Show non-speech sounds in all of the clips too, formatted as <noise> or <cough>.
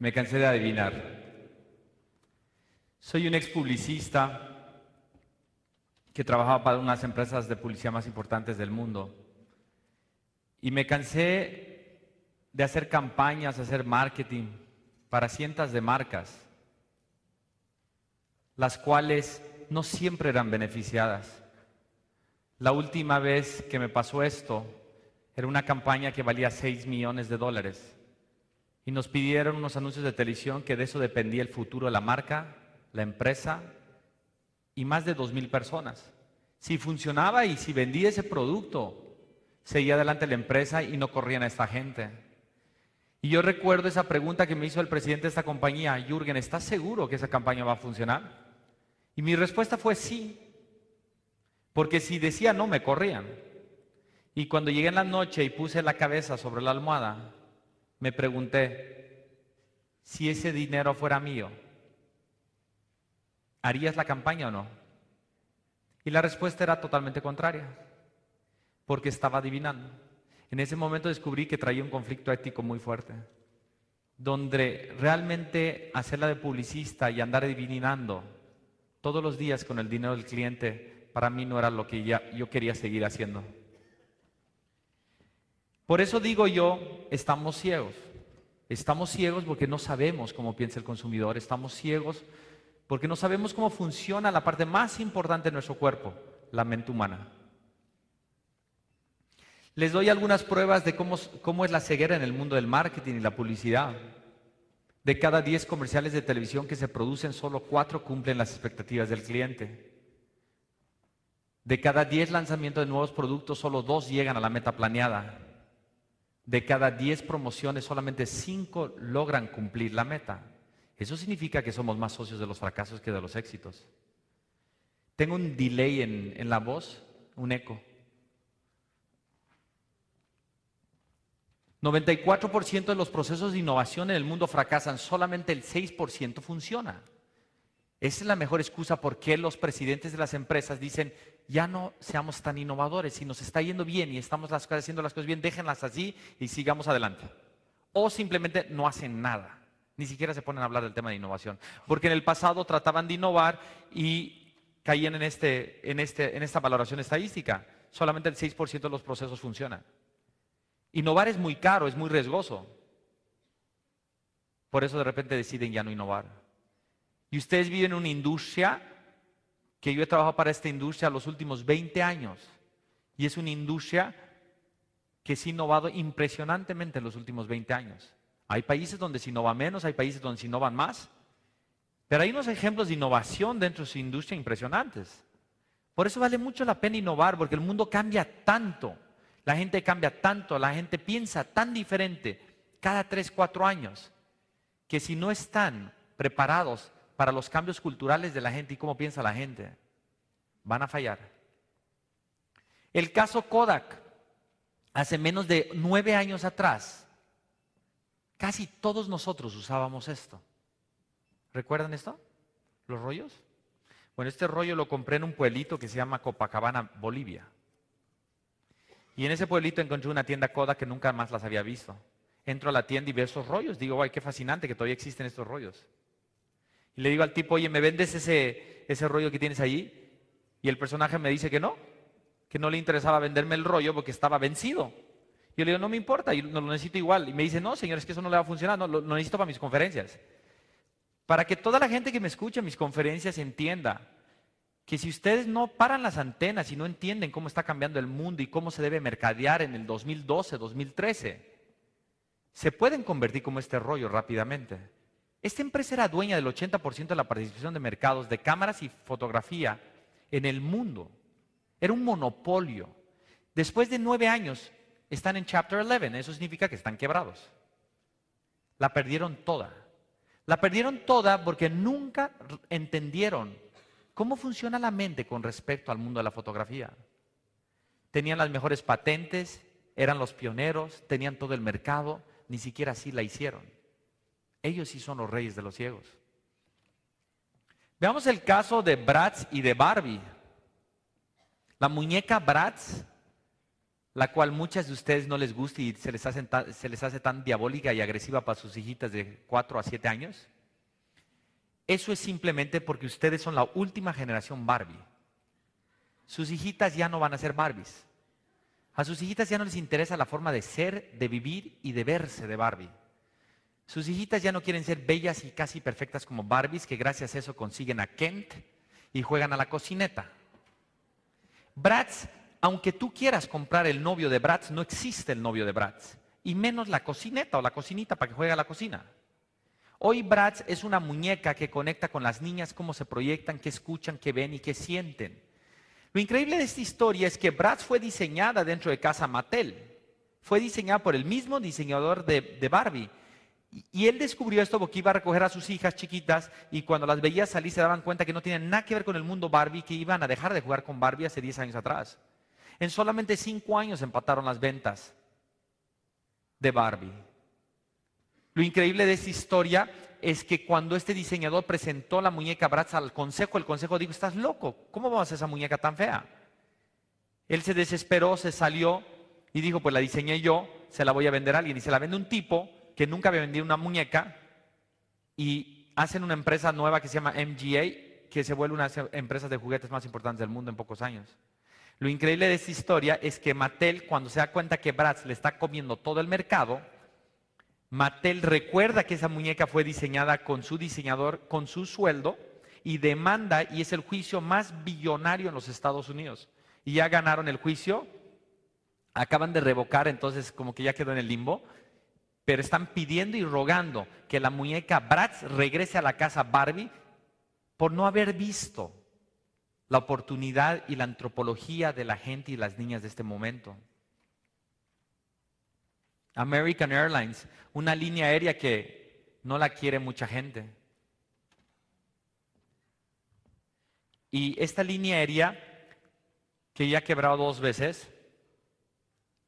Me cansé de adivinar. Soy un ex publicista que trabajaba para unas empresas de publicidad más importantes del mundo. Y me cansé de hacer campañas, hacer marketing para cientos de marcas, las cuales no siempre eran beneficiadas. La última vez que me pasó esto era una campaña que valía 6 millones de dólares y nos pidieron unos anuncios de televisión que de eso dependía el futuro de la marca, la empresa y más de dos mil personas. Si funcionaba y si vendía ese producto, seguía adelante la empresa y no corrían a esta gente. Y yo recuerdo esa pregunta que me hizo el presidente de esta compañía, Jürgen, ¿estás seguro que esa campaña va a funcionar? Y mi respuesta fue sí, porque si decía no, me corrían. Y cuando llegué en la noche y puse la cabeza sobre la almohada, me pregunté, si ese dinero fuera mío, ¿harías la campaña o no? Y la respuesta era totalmente contraria, porque estaba adivinando. En ese momento descubrí que traía un conflicto ético muy fuerte, donde realmente hacerla de publicista y andar adivinando todos los días con el dinero del cliente, para mí no era lo que yo quería seguir haciendo. Por eso digo yo, estamos ciegos. Estamos ciegos porque no sabemos cómo piensa el consumidor. Estamos ciegos porque no sabemos cómo funciona la parte más importante de nuestro cuerpo, la mente humana. Les doy algunas pruebas de cómo, es la ceguera en el mundo del marketing y la publicidad. De cada 10 comerciales de televisión que se producen, solo 4 cumplen las expectativas del cliente. De cada 10 lanzamientos de nuevos productos, solo 2 llegan a la meta planeada de cada 10 promociones, solamente 5 logran cumplir la meta. Eso significa que somos más socios de los fracasos que de los éxitos. Tengo un delay en, en la voz, un eco. 94% de los procesos de innovación en el mundo fracasan, solamente el 6% funciona. Esa es la mejor excusa por qué los presidentes de las empresas dicen, ya no seamos tan innovadores, si nos está yendo bien y estamos haciendo las cosas bien, déjenlas así y sigamos adelante. O simplemente no hacen nada, ni siquiera se ponen a hablar del tema de innovación. Porque en el pasado trataban de innovar y caían en, este, este, esta valoración estadística. Solamente el 6% de los procesos funcionan. Innovar es muy caro, es muy riesgoso. Por eso de repente deciden ya no innovar. Y ustedes viven en una industria que yo he trabajado para esta industria los últimos 20 años. Y es una industria que se ha innovado impresionantemente en los últimos 20 años. Hay países donde se innova menos, hay países donde se innovan más. Pero hay unos ejemplos de innovación dentro de su industria impresionantes. Por eso vale mucho la pena innovar, porque el mundo cambia tanto. La gente cambia tanto, la gente piensa tan diferente cada 3, 4 años, que si no están preparados para los cambios culturales de la gente y cómo piensa la gente. Van a fallar. El caso Kodak, hace menos de nueve años atrás, casi todos nosotros usábamos esto. ¿Recuerdan esto? ¿Los rollos? Bueno, este rollo lo compré en un pueblito que se llama Copacabana, Bolivia. Y en ese pueblito encontré una tienda Kodak que nunca más las había visto. Entro a la tienda y veo esos rollos. Digo, ay, qué fascinante que todavía existen estos rollos. Y le digo al tipo, oye, ¿me vendes ese, ese rollo que tienes allí? Y el personaje me dice que no, que no le interesaba venderme el rollo porque estaba vencido. Yo le digo, no me importa, yo lo necesito igual. Y me dice, no, señor, es que eso no le va a funcionar, no, lo, necesito para mis conferencias. Para que toda la gente que me escucha en mis conferencias entienda que si ustedes no paran las antenas y no entienden cómo está cambiando el mundo y cómo se debe mercadear en el 2012, 2013, se pueden convertir como este rollo rápidamente. Esta empresa era dueña del 80% de la participación de mercados de cámaras y fotografía en el mundo. Era un monopolio. Después de nueve años están en Chapter 11. Eso significa que están quebrados. La perdieron toda. La perdieron toda porque nunca entendieron cómo funciona la mente con respecto al mundo de la fotografía. Tenían las mejores patentes, eran los pioneros, tenían todo el mercado, ni siquiera así la hicieron. Ellos sí son los reyes de los ciegos. Veamos el caso de Bratz y de Barbie. La muñeca Bratz, la cual muchas de ustedes no les gusta y se les, hace tan, se les hace tan diabólica y agresiva para sus hijitas de 4 a 7 años? Eso es simplemente porque ustedes son la última generación Barbie. Sus hijitas ya no van a ser Barbies. A sus hijitas ya no les interesa la forma de ser, de vivir y de verse de Barbie. Sus hijitas ya no quieren ser bellas y casi perfectas como Barbies, que gracias a eso consiguen a Kent y juegan a la cocineta. Bratz, aunque tú quieras comprar el novio de Bratz, no existe el novio de Bratz. Y menos la cocineta o la cocinita para que juegue a la cocina. Hoy Bratz es una muñeca que conecta con las niñas, cómo se proyectan, qué escuchan, qué ven y qué sienten. Lo increíble de esta historia es que Bratz fue diseñada dentro de casa Mattel. Fue diseñada por el mismo diseñador de, de Barbie. Y él descubrió esto porque iba a recoger a sus hijas chiquitas y cuando las veía salir se daban cuenta que no tenían nada que ver con el mundo Barbie, que iban a dejar de jugar con Barbie hace 10 años atrás. En solamente 5 años empataron las ventas de Barbie. Lo increíble de esta historia es que cuando este diseñador presentó la muñeca Bratz al consejo, el consejo dijo, estás loco, ¿cómo vamos a hacer esa muñeca tan fea? Él se desesperó, se salió y dijo, pues la diseñé yo, se la voy a vender a alguien. Y se la vende un tipo que nunca había vendido una muñeca y hacen una empresa nueva que se llama MGA, que se vuelve una de las empresas de juguetes más importantes del mundo en pocos años. Lo increíble de esta historia es que Mattel, cuando se da cuenta que Bratz le está comiendo todo el mercado, Mattel recuerda que esa muñeca fue diseñada con su diseñador, con su sueldo, y demanda, y es el juicio más billonario en los Estados Unidos. Y ya ganaron el juicio, acaban de revocar, entonces como que ya quedó en el limbo, pero están pidiendo y rogando que la muñeca Bratz regrese a la casa Barbie por no haber visto la oportunidad y la antropología de la gente y las niñas de este momento. American Airlines, una línea aérea que no la quiere mucha gente. Y esta línea aérea, que ya ha quebrado dos veces,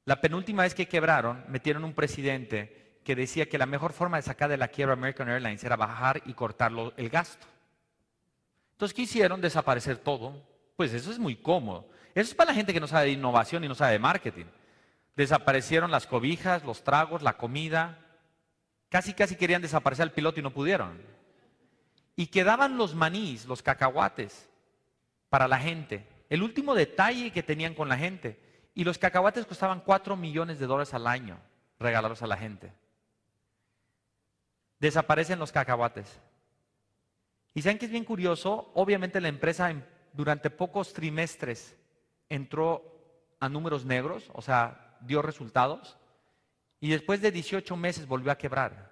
la penúltima vez que quebraron, metieron un presidente que decía que la mejor forma de sacar de la quiebra American Airlines era bajar y cortar el gasto. Entonces quisieron desaparecer todo. Pues eso es muy cómodo. Eso es para la gente que no sabe de innovación y no sabe de marketing. Desaparecieron las cobijas, los tragos, la comida. Casi, casi querían desaparecer el piloto y no pudieron. Y quedaban los manís, los cacahuates, para la gente. El último detalle que tenían con la gente. Y los cacahuates costaban 4 millones de dólares al año regalarlos a la gente. Desaparecen los cacahuates. Y saben que es bien curioso, obviamente la empresa durante pocos trimestres entró a números negros, o sea, dio resultados, y después de 18 meses volvió a quebrar.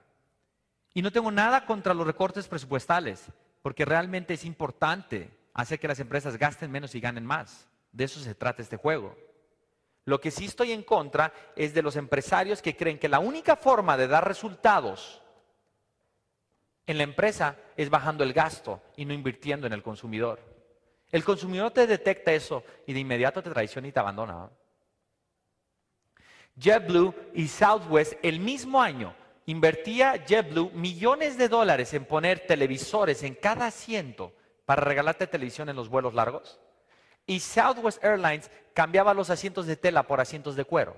Y no tengo nada contra los recortes presupuestales, porque realmente es importante hacer que las empresas gasten menos y ganen más. De eso se trata este juego. Lo que sí estoy en contra es de los empresarios que creen que la única forma de dar resultados en la empresa es bajando el gasto y no invirtiendo en el consumidor. El consumidor te detecta eso y de inmediato te traiciona y te abandona. JetBlue y Southwest el mismo año invertía JetBlue millones de dólares en poner televisores en cada asiento para regalarte televisión en los vuelos largos. Y Southwest Airlines cambiaba los asientos de tela por asientos de cuero,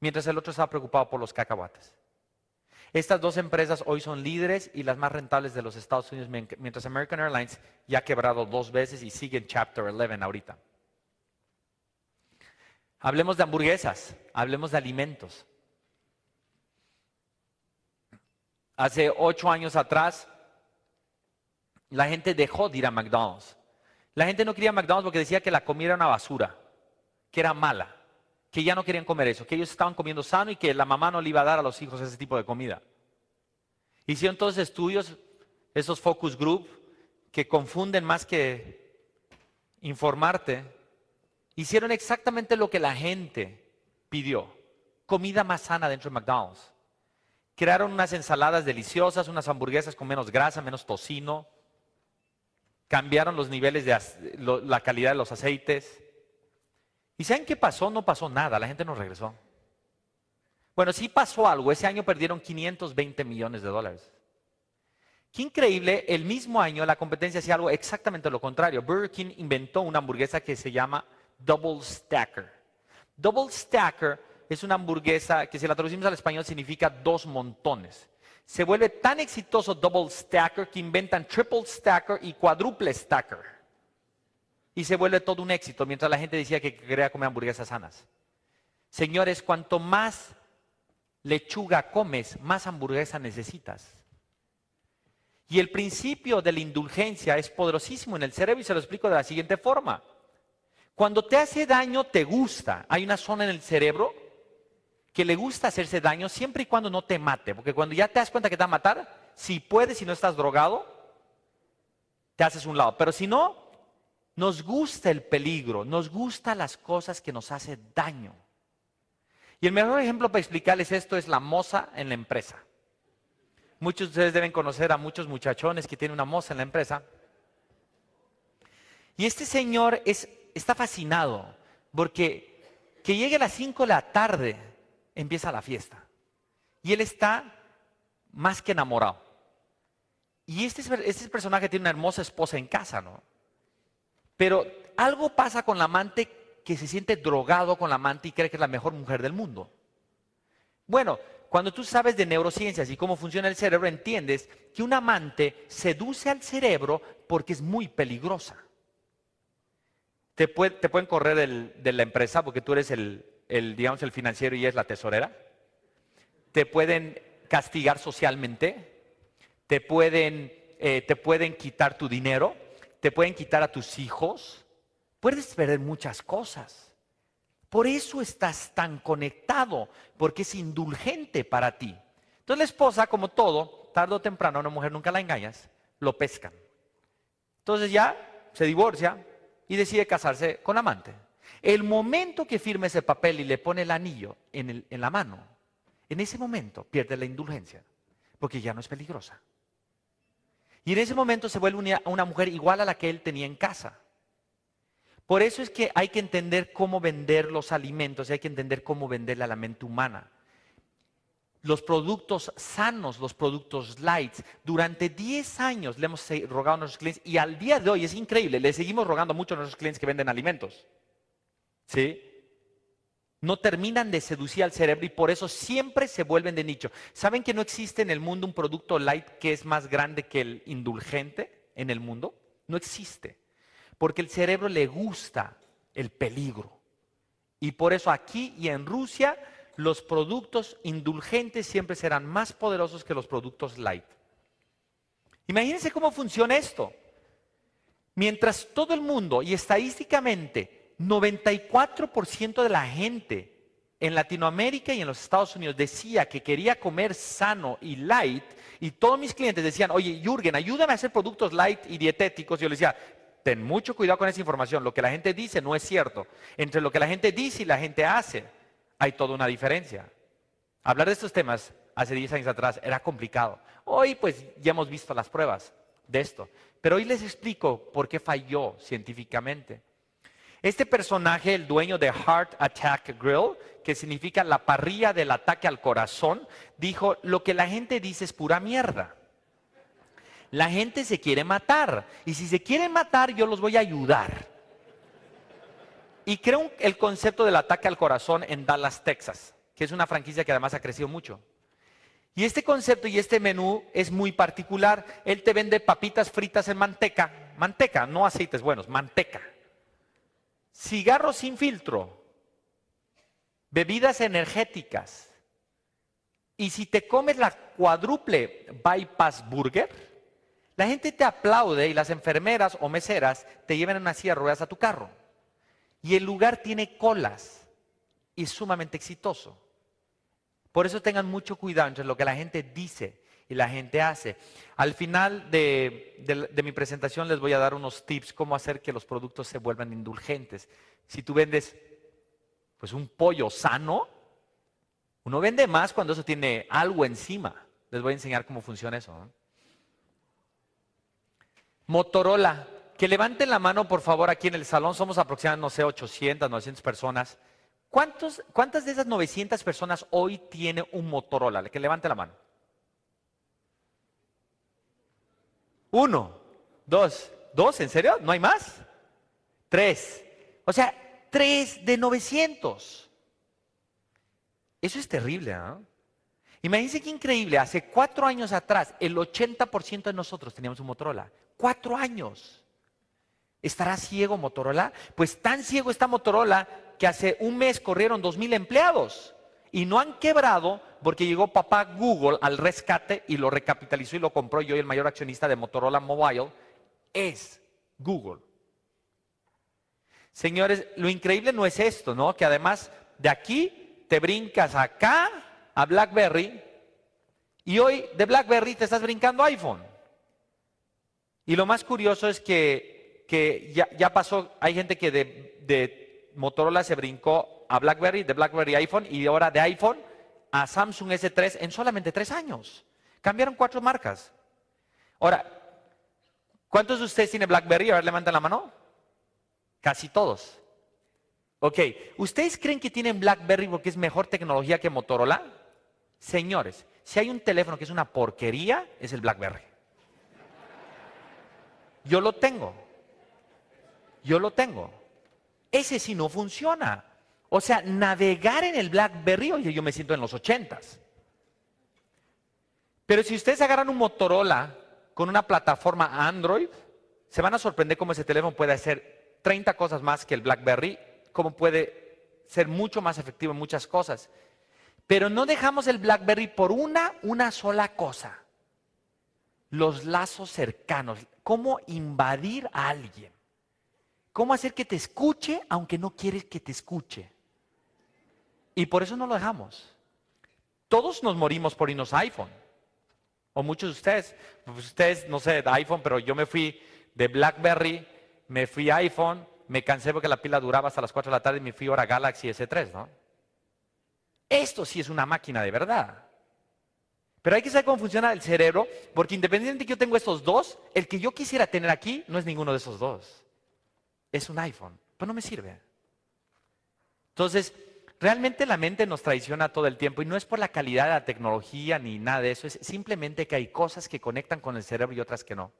mientras el otro estaba preocupado por los cacahuates. Estas dos empresas hoy son líderes y las más rentables de los Estados Unidos, mientras American Airlines ya ha quebrado dos veces y sigue en Chapter 11 ahorita. Hablemos de hamburguesas, hablemos de alimentos. Hace ocho años atrás, la gente dejó de ir a McDonald's. La gente no quería McDonald's porque decía que la comida era una basura, que era mala, que ya no querían comer eso, que ellos estaban comiendo sano y que la mamá no le iba a dar a los hijos ese tipo de comida. Hicieron todos estudios, esos focus group, que confunden más que informarte, hicieron exactamente lo que la gente pidió, comida más sana dentro de McDonald's. Crearon unas ensaladas deliciosas, unas hamburguesas con menos grasa, menos tocino, cambiaron los niveles de la calidad de los aceites. ¿Y saben qué pasó? No pasó nada, la gente no regresó. Bueno, sí pasó algo, ese año perdieron 520 millones de dólares. Qué increíble, el mismo año la competencia hacía algo exactamente lo contrario. Burger King inventó una hamburguesa que se llama Double Stacker. Double stacker es una hamburguesa que si la traducimos al español significa dos montones. Se vuelve tan exitoso double stacker que inventan triple stacker y quadruple stacker. Y se vuelve todo un éxito mientras la gente decía que quería comer hamburguesas sanas. Señores, cuanto más lechuga comes, más hamburguesa necesitas. Y el principio de la indulgencia es poderosísimo en el cerebro y se lo explico de la siguiente forma. Cuando te hace daño, te gusta. Hay una zona en el cerebro que le gusta hacerse daño siempre y cuando no te mate. Porque cuando ya te das cuenta que te va a matar, si puedes, si no estás drogado, te haces un lado. Pero si no, nos gusta el peligro, nos gusta las cosas que nos hacen daño. Y el mejor ejemplo para explicarles esto es la moza en la empresa. Muchos de ustedes deben conocer a muchos muchachones que tienen una moza en la empresa. Y este señor está fascinado porque que llegue a las 5 de la tarde empieza la fiesta. Y él está más que enamorado. Y este, este personaje tiene una hermosa esposa en casa, ¿no? Pero algo pasa con la amante que se siente drogado con la amante y cree que es la mejor mujer del mundo. Bueno, cuando tú sabes de neurociencias y cómo funciona el cerebro, entiendes que un amante seduce al cerebro porque es muy peligrosa. Te, pueden correr de la empresa porque tú eres el, digamos, el financiero y es la tesorera. Te pueden castigar socialmente. Te pueden, eh, te pueden quitar tu dinero. Te pueden quitar a tus hijos puedes perder muchas cosas. Por eso estás tan conectado, porque es indulgente para ti. Entonces la esposa, como todo, tarde o temprano, una mujer nunca la engañas, lo pescan. Entonces ya se divorcia y decide casarse con amante. El momento que firme ese papel y le pone el anillo en, la mano, en ese momento pierde la indulgencia, porque ya no es peligrosa. Y en ese momento se vuelve una mujer igual a la que él tenía en casa. Por eso es que hay que entender cómo vender los alimentos y hay que entender cómo venderle a la mente humana. Los productos sanos, los productos light. Durante 10 años le hemos rogado a nuestros clientes y al día de hoy es increíble, le seguimos rogando mucho a nuestros clientes que venden alimentos. ¿Sí? No terminan de seducir al cerebro y por eso siempre se vuelven de nicho. ¿Saben que no existe en el mundo un producto light que es más grande que el indulgente en el mundo? No existe porque el cerebro le gusta el peligro. Y por eso aquí y en Rusia los productos indulgentes siempre serán más poderosos que los productos light. Imagínense cómo funciona esto. Mientras todo el mundo, y estadísticamente 94% de la gente en Latinoamérica y en los Estados Unidos decía que quería comer sano y light, y todos mis clientes decían, oye, Jürgen, ayúdame a hacer productos light y dietéticos. Yo les decía, ten mucho cuidado con esa información. Lo que la gente dice no es cierto. Entre lo que la gente dice y la gente hace, hay toda una diferencia. Hablar de estos temas hace 10 años atrás era complicado. Hoy pues ya hemos visto las pruebas de esto. Pero hoy les explico por qué falló científicamente. Este personaje, el dueño de Heart Attack Grill, que significa la parrilla del ataque al corazón, dijo, lo que la gente dice es pura mierda. La gente se quiere matar. Y si se quieren matar, yo los voy a ayudar. Y creo el concepto del ataque al corazón en Dallas, Texas, que es una franquicia que además ha crecido mucho. Y este concepto y este menú es muy particular. Él te vende papitas fritas en manteca. Manteca, no aceites buenos, manteca. Cigarros sin filtro. Bebidas energéticas. Y si te comes la cuádruple bypass burger, la gente te aplaude y las enfermeras o meseras te llevan en una ruedas a tu carro. Y el lugar tiene colas y es sumamente exitoso. Por eso tengan mucho cuidado entre lo que la gente dice y la gente hace. Al final de, mi presentación les voy a dar unos tips cómo hacer que los productos se vuelvan indulgentes. Si tú vendes pues un pollo sano, uno vende más cuando eso tiene algo encima. Les voy a enseñar cómo funciona eso. Motorola, que levanten la mano por favor aquí en el salón, somos aproximadamente, no sé, 800, 900 personas. ¿Cuántas de esas 900 personas hoy tiene un Motorola? Que levante la mano. Uno, dos, dos, ¿en serio? ¿No hay más? Tres. O sea, 3 de 900. Eso es terrible, ¿no? Imagínense qué increíble, hace cuatro años atrás el 80% de nosotros teníamos un Motorola. Cuatro años. ¿Estará ciego Motorola? Pues tan ciego está Motorola que hace un mes corrieron 2.000 empleados y no han quebrado porque llegó papá Google al rescate y lo recapitalizó y lo compró. Yo, el mayor accionista de Motorola Mobile, es Google. Señores, lo increíble no es esto, ¿no? Que además de aquí te brincas acá a BlackBerry y hoy de BlackBerry te estás brincando iPhone. Y lo más curioso es que, que ya, pasó, hay gente que de, de Motorola se brincó a BlackBerry, de BlackBerry iPhone y ahora de iPhone a Samsung S3 en solamente tres años. Cambiaron cuatro marcas. Ahora, ¿cuántos de ustedes tienen BlackBerry? A ver, levanten la mano. Casi todos. Ok, ¿ustedes creen que tienen BlackBerry porque es mejor tecnología que Motorola? Señores, si hay un teléfono que es una porquería, es el BlackBerry. Yo lo tengo. Yo lo tengo. Ese sí no funciona. O sea, navegar en el BlackBerry, oye, yo me siento en los ochentas. Pero si ustedes agarran un Motorola con una plataforma Android, se van a sorprender cómo ese teléfono puede hacer 30 cosas más que el BlackBerry, cómo puede ser mucho más efectivo en muchas cosas. Pero no dejamos el BlackBerry por una, una sola cosa. Los lazos cercanos, cómo invadir a alguien. Cómo hacer que te escuche aunque no quieres que te escuche. Y por eso no lo dejamos. Todos nos morimos por irnos a iPhone. O muchos de ustedes. Ustedes, no sé, de iPhone, pero yo me fui de BlackBerry, me fui a iPhone, me cansé porque la pila duraba hasta las 4 de la tarde y me fui ahora a Galaxy S3, ¿no? Esto sí es una máquina de verdad. Pero hay que saber cómo funciona el cerebro, porque independientemente de que yo tengo estos dos, el que yo quisiera tener aquí no es ninguno de esos dos. Es un iPhone, pero no me sirve. Entonces, Realmente la mente nos traiciona todo el tiempo y no es por la calidad de la tecnología ni nada de eso, es simplemente que hay cosas que conectan con el cerebro y otras que no.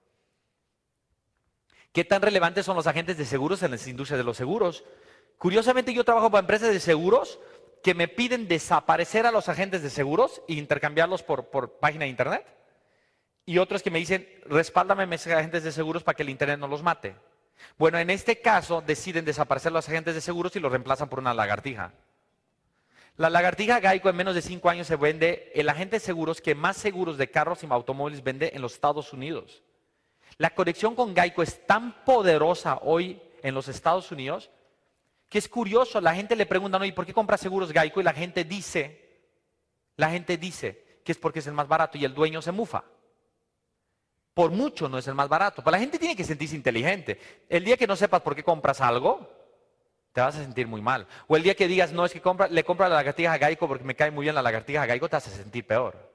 ¿Qué tan relevantes son los agentes de seguros en las industrias de los seguros? Curiosamente yo trabajo para empresas de seguros que me piden desaparecer a los agentes de seguros e intercambiarlos por, por página de internet. Y otros que me dicen, respáldame a mis agentes de seguros para que el internet no los mate. Bueno, en este caso deciden desaparecer los agentes de seguros y los reemplazan por una lagartija. La lagartija Geico en menos de cinco años se vende el agente de seguros que más seguros de carros y automóviles vende en los Estados Unidos. La conexión con Geico es tan poderosa hoy en los Estados Unidos que es curioso, la gente le pregunta, ¿y por qué compra seguros Geico? Y la gente dice, la gente dice que es porque es el más barato y el dueño se mufa. Por mucho no es el más barato, pero la gente tiene que sentirse inteligente. El día que no sepas por qué compras algo, te vas a sentir muy mal. O el día que digas, no, es que compra, le compro la lagartija a Gaico porque me cae muy bien la lagartija a Gaico, te vas a sentir peor.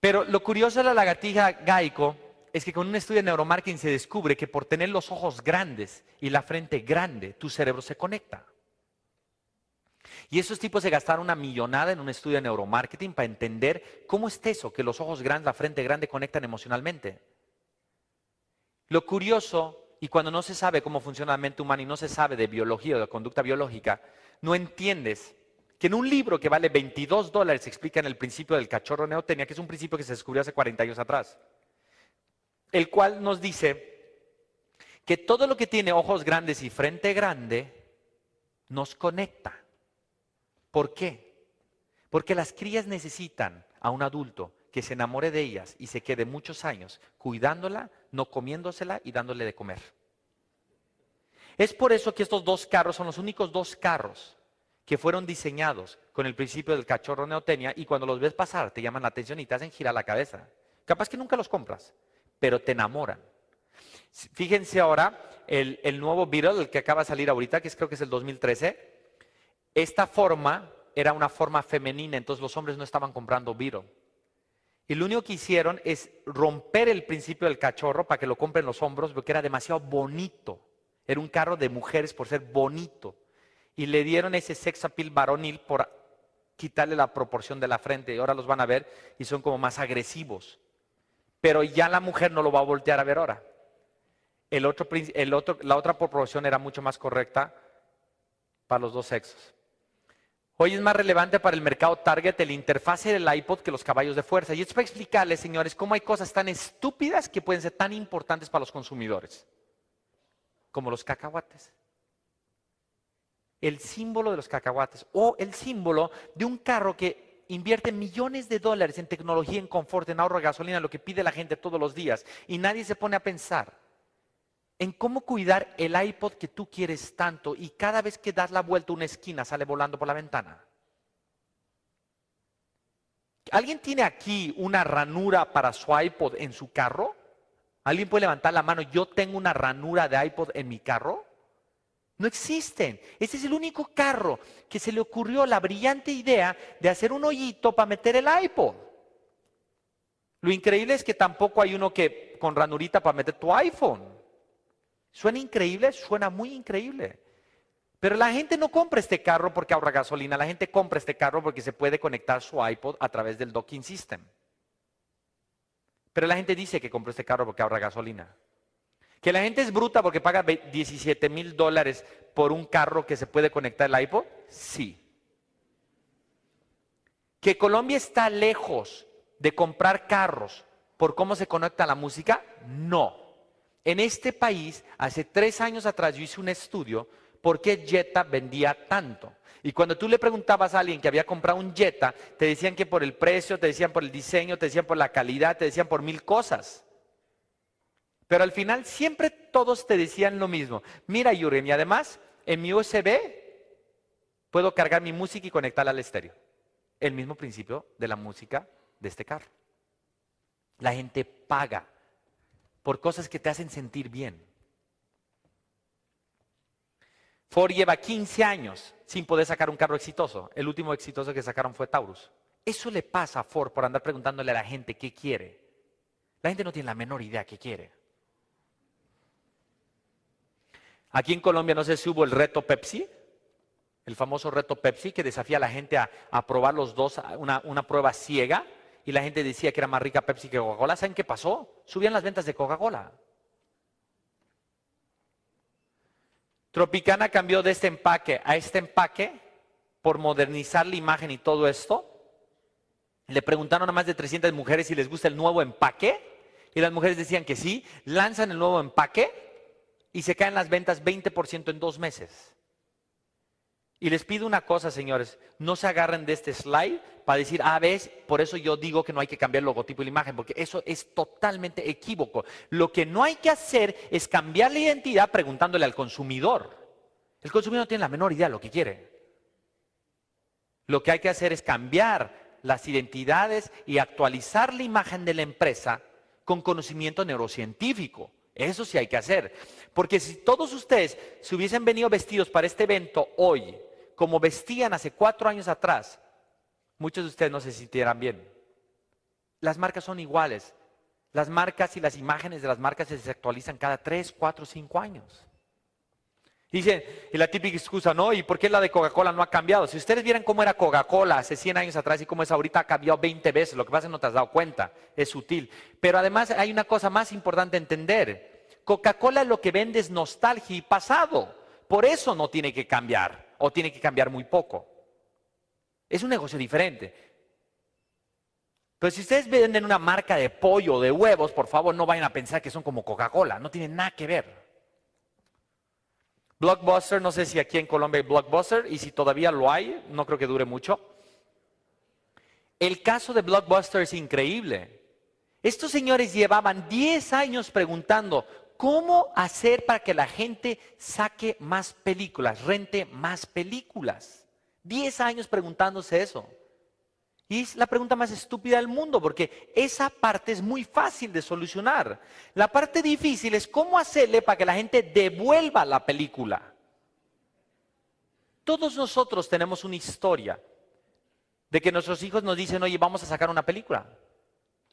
Pero lo curioso de la lagartija Gaico es que con un estudio de neuromarketing se descubre que por tener los ojos grandes y la frente grande, tu cerebro se conecta. Y esos tipos se gastaron una millonada en un estudio de neuromarketing para entender cómo es eso, que los ojos grandes, la frente grande conectan emocionalmente. Lo curioso y cuando no se sabe cómo funciona la mente humana y no se sabe de biología o de conducta biológica, no entiendes que en un libro que vale 22 dólares explican el principio del cachorro neotenia, que es un principio que se descubrió hace 40 años atrás, el cual nos dice que todo lo que tiene ojos grandes y frente grande nos conecta. ¿Por qué? Porque las crías necesitan a un adulto que se enamore de ellas y se quede muchos años cuidándola, no comiéndosela y dándole de comer. Es por eso que estos dos carros son los únicos dos carros que fueron diseñados con el principio del cachorro neotenia y cuando los ves pasar te llaman la atención y te hacen girar la cabeza. Capaz que nunca los compras, pero te enamoran. Fíjense ahora el, el nuevo Beetle, el que acaba de salir ahorita, que creo que es el 2013. Esta forma era una forma femenina, entonces los hombres no estaban comprando Beetle. Y lo único que hicieron es romper el principio del cachorro para que lo compren los hombros, porque era demasiado bonito. Era un carro de mujeres por ser bonito. Y le dieron ese sex appeal varonil por quitarle la proporción de la frente. Y ahora los van a ver y son como más agresivos. Pero ya la mujer no lo va a voltear a ver ahora. El otro, el otro, la otra proporción era mucho más correcta para los dos sexos. Hoy es más relevante para el mercado target el interfase del iPod que los caballos de fuerza. Y esto para explicarles, señores, cómo hay cosas tan estúpidas que pueden ser tan importantes para los consumidores, como los cacahuates. El símbolo de los cacahuates o el símbolo de un carro que invierte millones de dólares en tecnología, en confort, en ahorro de gasolina, lo que pide la gente todos los días, y nadie se pone a pensar en cómo cuidar el iPod que tú quieres tanto y cada vez que das la vuelta una esquina sale volando por la ventana. ¿Alguien tiene aquí una ranura para su iPod en su carro? ¿Alguien puede levantar la mano? Yo tengo una ranura de iPod en mi carro. No existen. Este es el único carro que se le ocurrió la brillante idea de hacer un hoyito para meter el iPod. Lo increíble es que tampoco hay uno que con ranurita para meter tu iPhone. ¿Suena increíble? Suena muy increíble. Pero la gente no compra este carro porque ahorra gasolina, la gente compra este carro porque se puede conectar su iPod a través del docking system. Pero la gente dice que compró este carro porque ahorra gasolina. Que la gente es bruta porque paga 17 mil dólares por un carro que se puede conectar al iPod, sí. Que Colombia está lejos de comprar carros por cómo se conecta la música, no. En este país, hace tres años atrás, yo hice un estudio por qué Jetta vendía tanto. Y cuando tú le preguntabas a alguien que había comprado un Jetta, te decían que por el precio, te decían por el diseño, te decían por la calidad, te decían por mil cosas. Pero al final siempre todos te decían lo mismo. Mira, Yurem, y además, en mi USB puedo cargar mi música y conectarla al estéreo. El mismo principio de la música de este carro. La gente paga por cosas que te hacen sentir bien. Ford lleva 15 años sin poder sacar un carro exitoso. El último exitoso que sacaron fue Taurus. Eso le pasa a Ford por andar preguntándole a la gente qué quiere. La gente no tiene la menor idea qué quiere. Aquí en Colombia no sé si hubo el reto Pepsi, el famoso reto Pepsi que desafía a la gente a, probar los dos, una, prueba ciega y la gente decía que era más rica Pepsi que Coca-Cola, ¿saben qué pasó? Subían las ventas de Coca-Cola. Tropicana cambió de este empaque a este empaque por modernizar la imagen y todo esto. Le preguntaron a más de 300 mujeres si les gusta el nuevo empaque y las mujeres decían que sí, lanzan el nuevo empaque y se caen las ventas 20% en dos meses. Y les pido una cosa, señores, no se agarren de este slide para decir, ah, ves, por eso yo digo que no hay que cambiar el logotipo y la imagen, porque eso es totalmente equívoco. Lo que no hay que hacer es cambiar la identidad preguntándole al consumidor. El consumidor no tiene la menor idea de lo que quiere. Lo que hay que hacer es cambiar las identidades y actualizar la imagen de la empresa con conocimiento neurocientífico. Eso sí hay que hacer. Porque si todos ustedes se hubiesen venido vestidos para este evento hoy, como vestían hace cuatro años atrás, muchos de ustedes no se sintieran bien. Las marcas son iguales. Las marcas y las imágenes de las marcas se actualizan cada tres, cuatro, cinco años. Dicen, y la típica excusa, no, ¿y por qué la de Coca-Cola no ha cambiado? Si ustedes vieran cómo era Coca-Cola hace 100 años atrás y cómo es ahorita, ha cambiado 20 veces. Lo que pasa es que no te has dado cuenta, es sutil. Pero además hay una cosa más importante entender. Coca-Cola lo que vende es nostalgia y pasado. Por eso no tiene que cambiar o tiene que cambiar muy poco. Es un negocio diferente. Pero si ustedes venden una marca de pollo o de huevos, por favor no vayan a pensar que son como Coca-Cola, no tienen nada que ver. Blockbuster, no sé si aquí en Colombia hay Blockbuster y si todavía lo hay, no creo que dure mucho. El caso de Blockbuster es increíble. Estos señores llevaban 10 años preguntando, ¿Cómo hacer para que la gente saque más películas, rente más películas? Diez años preguntándose eso. Y es la pregunta más estúpida del mundo, porque esa parte es muy fácil de solucionar. La parte difícil es cómo hacerle para que la gente devuelva la película. Todos nosotros tenemos una historia de que nuestros hijos nos dicen, oye, vamos a sacar una película.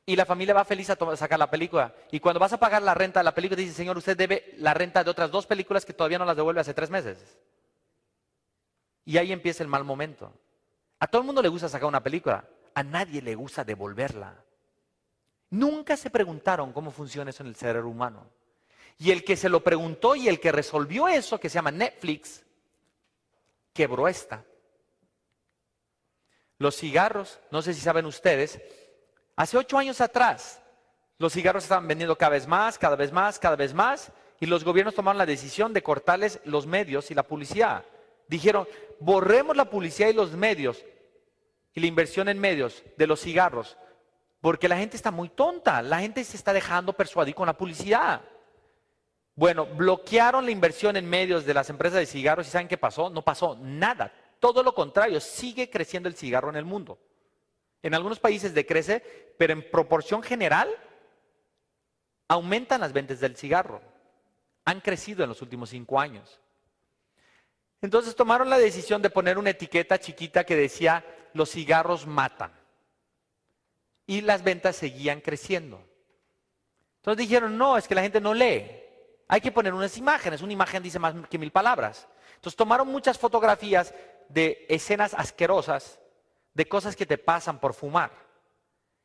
Y la familia va feliz a sacar la película. Y cuando vas a pagar la renta de la película, dice, Señor, usted debe la renta de otras dos películas que todavía no las devuelve hace tres meses. Y ahí empieza el mal momento. A todo el mundo le gusta sacar una película. A nadie le gusta devolverla. Nunca se preguntaron cómo funciona eso en el cerebro humano. Y el que se lo preguntó y el que resolvió eso, que se llama Netflix, quebró esta. Los cigarros, no sé si saben ustedes, hace ocho años atrás, los cigarros estaban vendiendo cada vez más, cada vez más, cada vez más, y los gobiernos tomaron la decisión de cortarles los medios y la publicidad. Dijeron, borremos la publicidad y los medios y la inversión en medios de los cigarros, porque la gente está muy tonta, la gente se está dejando persuadir con la publicidad. Bueno, bloquearon la inversión en medios de las empresas de cigarros y ¿saben qué pasó? No pasó nada. Todo lo contrario, sigue creciendo el cigarro en el mundo. En algunos países decrece, pero en proporción general aumentan las ventas del cigarro. Han crecido en los últimos cinco años. Entonces tomaron la decisión de poner una etiqueta chiquita que decía, los cigarros matan. Y las ventas seguían creciendo. Entonces dijeron, no, es que la gente no lee. Hay que poner unas imágenes. Una imagen dice más que mil palabras. Entonces tomaron muchas fotografías de escenas asquerosas, de cosas que te pasan por fumar.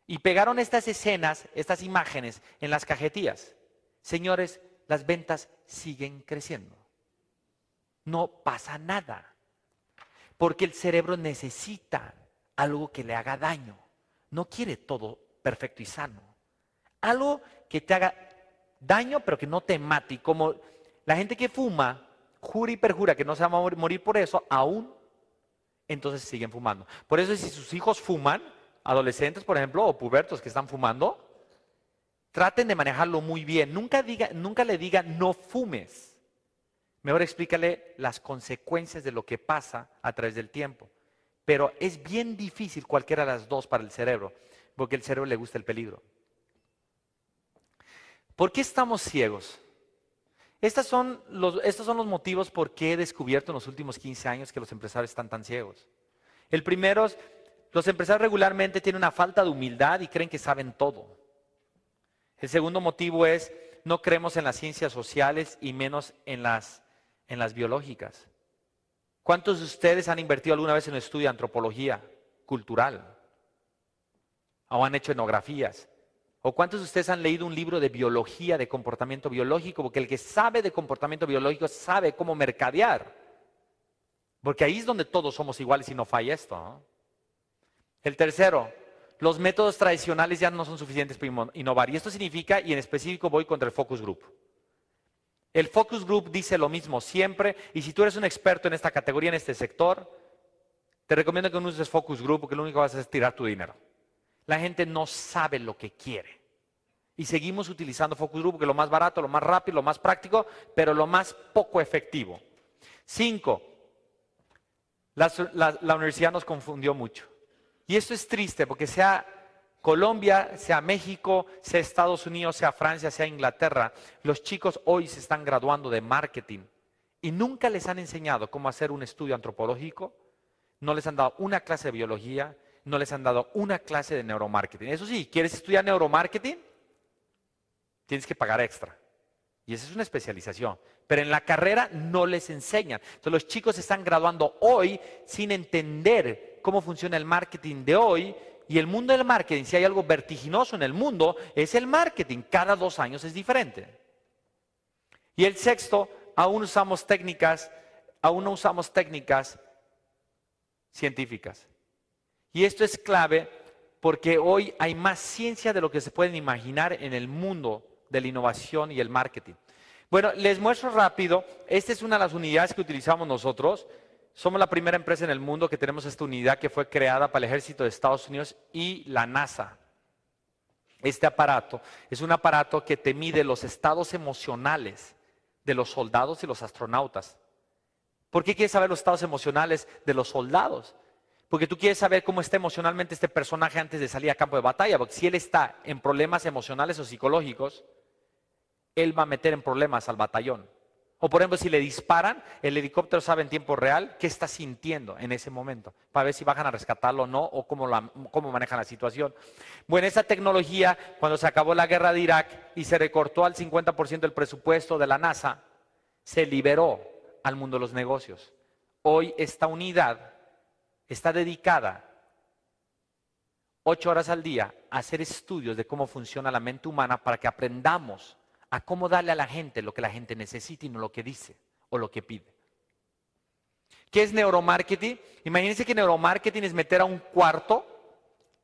Y pegaron estas escenas, estas imágenes en las cajetillas. Señores, las ventas siguen creciendo. No pasa nada. Porque el cerebro necesita algo que le haga daño. No quiere todo perfecto y sano. Algo que te haga daño, pero que no te mate. Y como la gente que fuma, jura y perjura que no se va a morir por eso, aún entonces siguen fumando. Por eso si sus hijos fuman, adolescentes por ejemplo, o pubertos que están fumando, traten de manejarlo muy bien. Nunca, diga, nunca le digan no fumes. Mejor explícale las consecuencias de lo que pasa a través del tiempo. Pero es bien difícil cualquiera de las dos para el cerebro, porque el cerebro le gusta el peligro. ¿Por qué estamos ciegos? Estos son, los, motivos por qué he descubierto en los últimos 15 años que los empresarios están tan ciegos. El primero es, los empresarios regularmente tienen una falta de humildad y creen que saben todo. El segundo motivo es, no creemos en las ciencias sociales y menos en las, en las biológicas. ¿Cuántos de ustedes han invertido alguna vez en un estudio de antropología cultural? ¿O han hecho etnografías? ¿O cuántos de ustedes han leído un libro de biología, de comportamiento biológico? Porque el que sabe de comportamiento biológico sabe cómo mercadear. Porque ahí es donde todos somos iguales y no falla esto. El tercero, los métodos tradicionales ya no son suficientes para innovar. Y esto significa, y en específico voy contra el focus group. El focus group dice lo mismo siempre, y si tú eres un experto en esta categoría, en este sector, te recomiendo que no uses focus group porque lo único que vas a hacer es tirar tu dinero. La gente no sabe lo que quiere. Y seguimos utilizando focus group, que es lo más barato, lo más rápido, lo más práctico, pero lo más poco efectivo. Cinco, la, universidad nos confundió mucho. Y esto es triste porque sea Colombia, sea México, sea Estados Unidos, sea Francia, sea Inglaterra, los chicos hoy se están graduando de marketing y nunca les han enseñado cómo hacer un estudio antropológico, no les han dado una clase de biología, no les han dado una clase de neuromarketing. Eso sí, ¿quieres estudiar neuromarketing? Tienes que pagar extra. Y esa es una especialización. Pero en la carrera no les enseñan. Entonces los chicos están graduando hoy sin entender cómo funciona el marketing de hoy. Y el mundo del marketing, si hay algo vertiginoso en el mundo, es el marketing. Cada dos años es diferente. Y el sexto, aún usamos técnicas, aún no usamos técnicas científicas. Y esto es clave porque hoy hay más ciencia de lo que se pueden imaginar en el mundo de la innovación y el marketing. Bueno, les muestro rápido, esta es una de las unidades que utilizamos nosotros. Somos la primera empresa en el mundo que tenemos esta unidad que fue creada para el ejército de Estados Unidos y la NASA. Este aparato es un aparato que te mide los estados emocionales de los soldados y los astronautas. ¿Por qué quieres saber los estados emocionales de los soldados? Porque tú quieres saber cómo está emocionalmente este personaje antes de salir a campo de batalla. Porque si él está en problemas emocionales o psicológicos, él va a meter en problemas al batallón. O por ejemplo, si le disparan, el helicóptero sabe en tiempo real qué está sintiendo en ese momento, para ver si bajan a rescatarlo o no, o cómo, cómo manejan la situación. Bueno, esa tecnología, cuando se acabó la guerra de Irak y se recortó al 50% del presupuesto de la NASA, se liberó al mundo de los negocios. Hoy esta unidad está dedicada ocho horas al día a hacer estudios de cómo funciona la mente humana para que aprendamos a cómo darle a la gente lo que la gente necesita y no lo que dice o lo que pide. ¿Qué es neuromarketing? Imagínense que neuromarketing es meter a un cuarto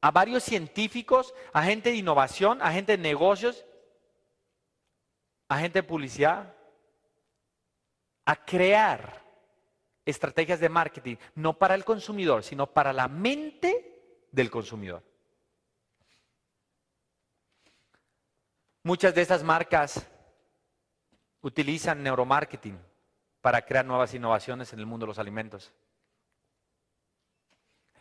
a varios científicos, a gente de innovación, a gente de negocios, a gente de publicidad, a crear estrategias de marketing, no para el consumidor, sino para la mente del consumidor. Muchas de estas marcas utilizan neuromarketing para crear nuevas innovaciones en el mundo de los alimentos.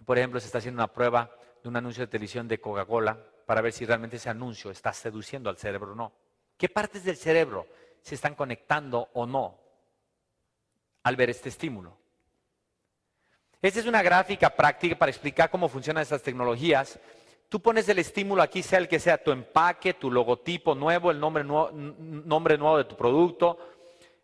Por ejemplo, se está haciendo una prueba de un anuncio de televisión de Coca-Cola para ver si realmente ese anuncio está seduciendo al cerebro o no. ¿Qué partes del cerebro se están conectando o no al ver este estímulo? Esta es una gráfica práctica para explicar cómo funcionan estas tecnologías. Tú pones el estímulo aquí, sea el que sea tu empaque, tu logotipo nuevo, el nombre nuevo, nombre nuevo de tu producto,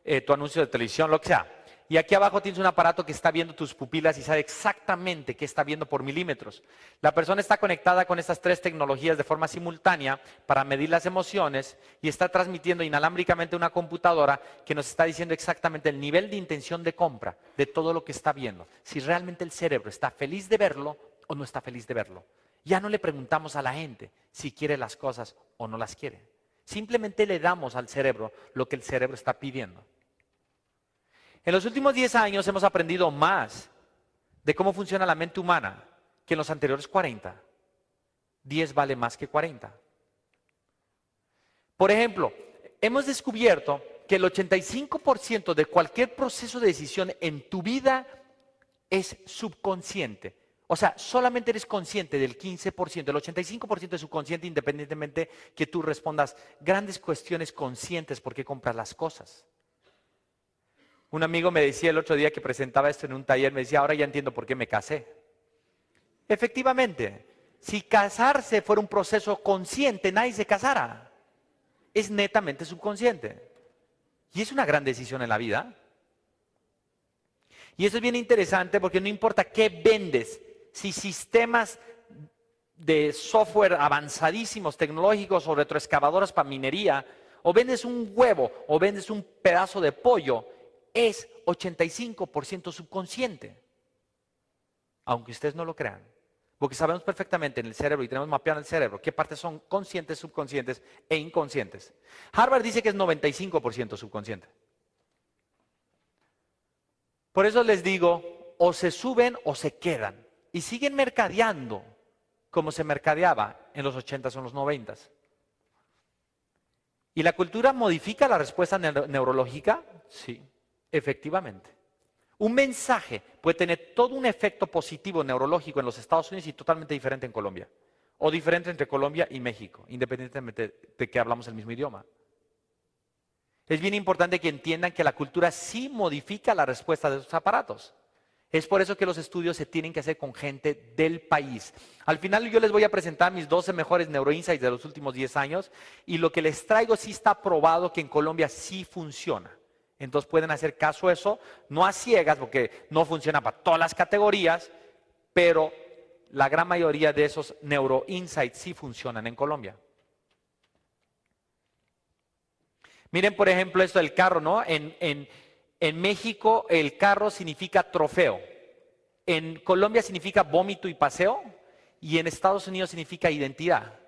eh, tu anuncio de televisión, lo que sea. Y aquí abajo tienes un aparato que está viendo tus pupilas y sabe exactamente qué está viendo por milímetros. La persona está conectada con estas tres tecnologías de forma simultánea para medir las emociones y está transmitiendo inalámbricamente una computadora que nos está diciendo exactamente el nivel de intención de compra de todo lo que está viendo. Si realmente el cerebro está feliz de verlo o no está feliz de verlo. Ya no le preguntamos a la gente si quiere las cosas o no las quiere. Simplemente le damos al cerebro lo que el cerebro está pidiendo. En los últimos 10 años hemos aprendido más de cómo funciona la mente humana que en los anteriores 40. 10 vale más que 40. Por ejemplo, hemos descubierto que el 85% de cualquier proceso de decisión en tu vida es subconsciente. O sea, solamente eres consciente del 15%, el 85% es subconsciente independientemente que tú respondas grandes cuestiones conscientes por qué compras las cosas. Un amigo me decía el otro día que presentaba esto en un taller, me decía, ahora ya entiendo por qué me casé. Efectivamente, si casarse fuera un proceso consciente, nadie se casara. Es netamente subconsciente. Y es una gran decisión en la vida. Y eso es bien interesante porque no importa qué vendes, si sistemas de software avanzadísimos, tecnológicos o retroexcavadoras para minería, o vendes un huevo o vendes un pedazo de pollo, es 85% subconsciente. Aunque ustedes no lo crean. Porque sabemos perfectamente en el cerebro y tenemos mapeado en el cerebro qué partes son conscientes, subconscientes e inconscientes. Harvard dice que es 95% subconsciente. Por eso les digo, o se suben o se quedan. Y siguen mercadeando como se mercadeaba en los 80s o en los 90s. ¿Y la cultura modifica la respuesta neurológica? Sí. Efectivamente. Un mensaje puede tener todo un efecto positivo neurológico en los Estados Unidos y totalmente diferente en Colombia. O diferente entre Colombia y México, independientemente de que hablamos el mismo idioma. Es bien importante que entiendan que la cultura sí modifica la respuesta de esos aparatos. Es por eso que los estudios se tienen que hacer con gente del país. Al final yo les voy a presentar mis 12 mejores neuroinsights de los últimos 10 años y lo que les traigo sí está probado que en Colombia sí funciona. Entonces pueden hacer caso a eso, no a ciegas, porque no funciona para todas las categorías, pero la gran mayoría de esos neuroinsights sí funcionan en Colombia. Miren, por ejemplo, esto del carro, ¿no? En, en México el carro significa trofeo, en Colombia significa vómito y paseo, y en Estados Unidos significa identidad.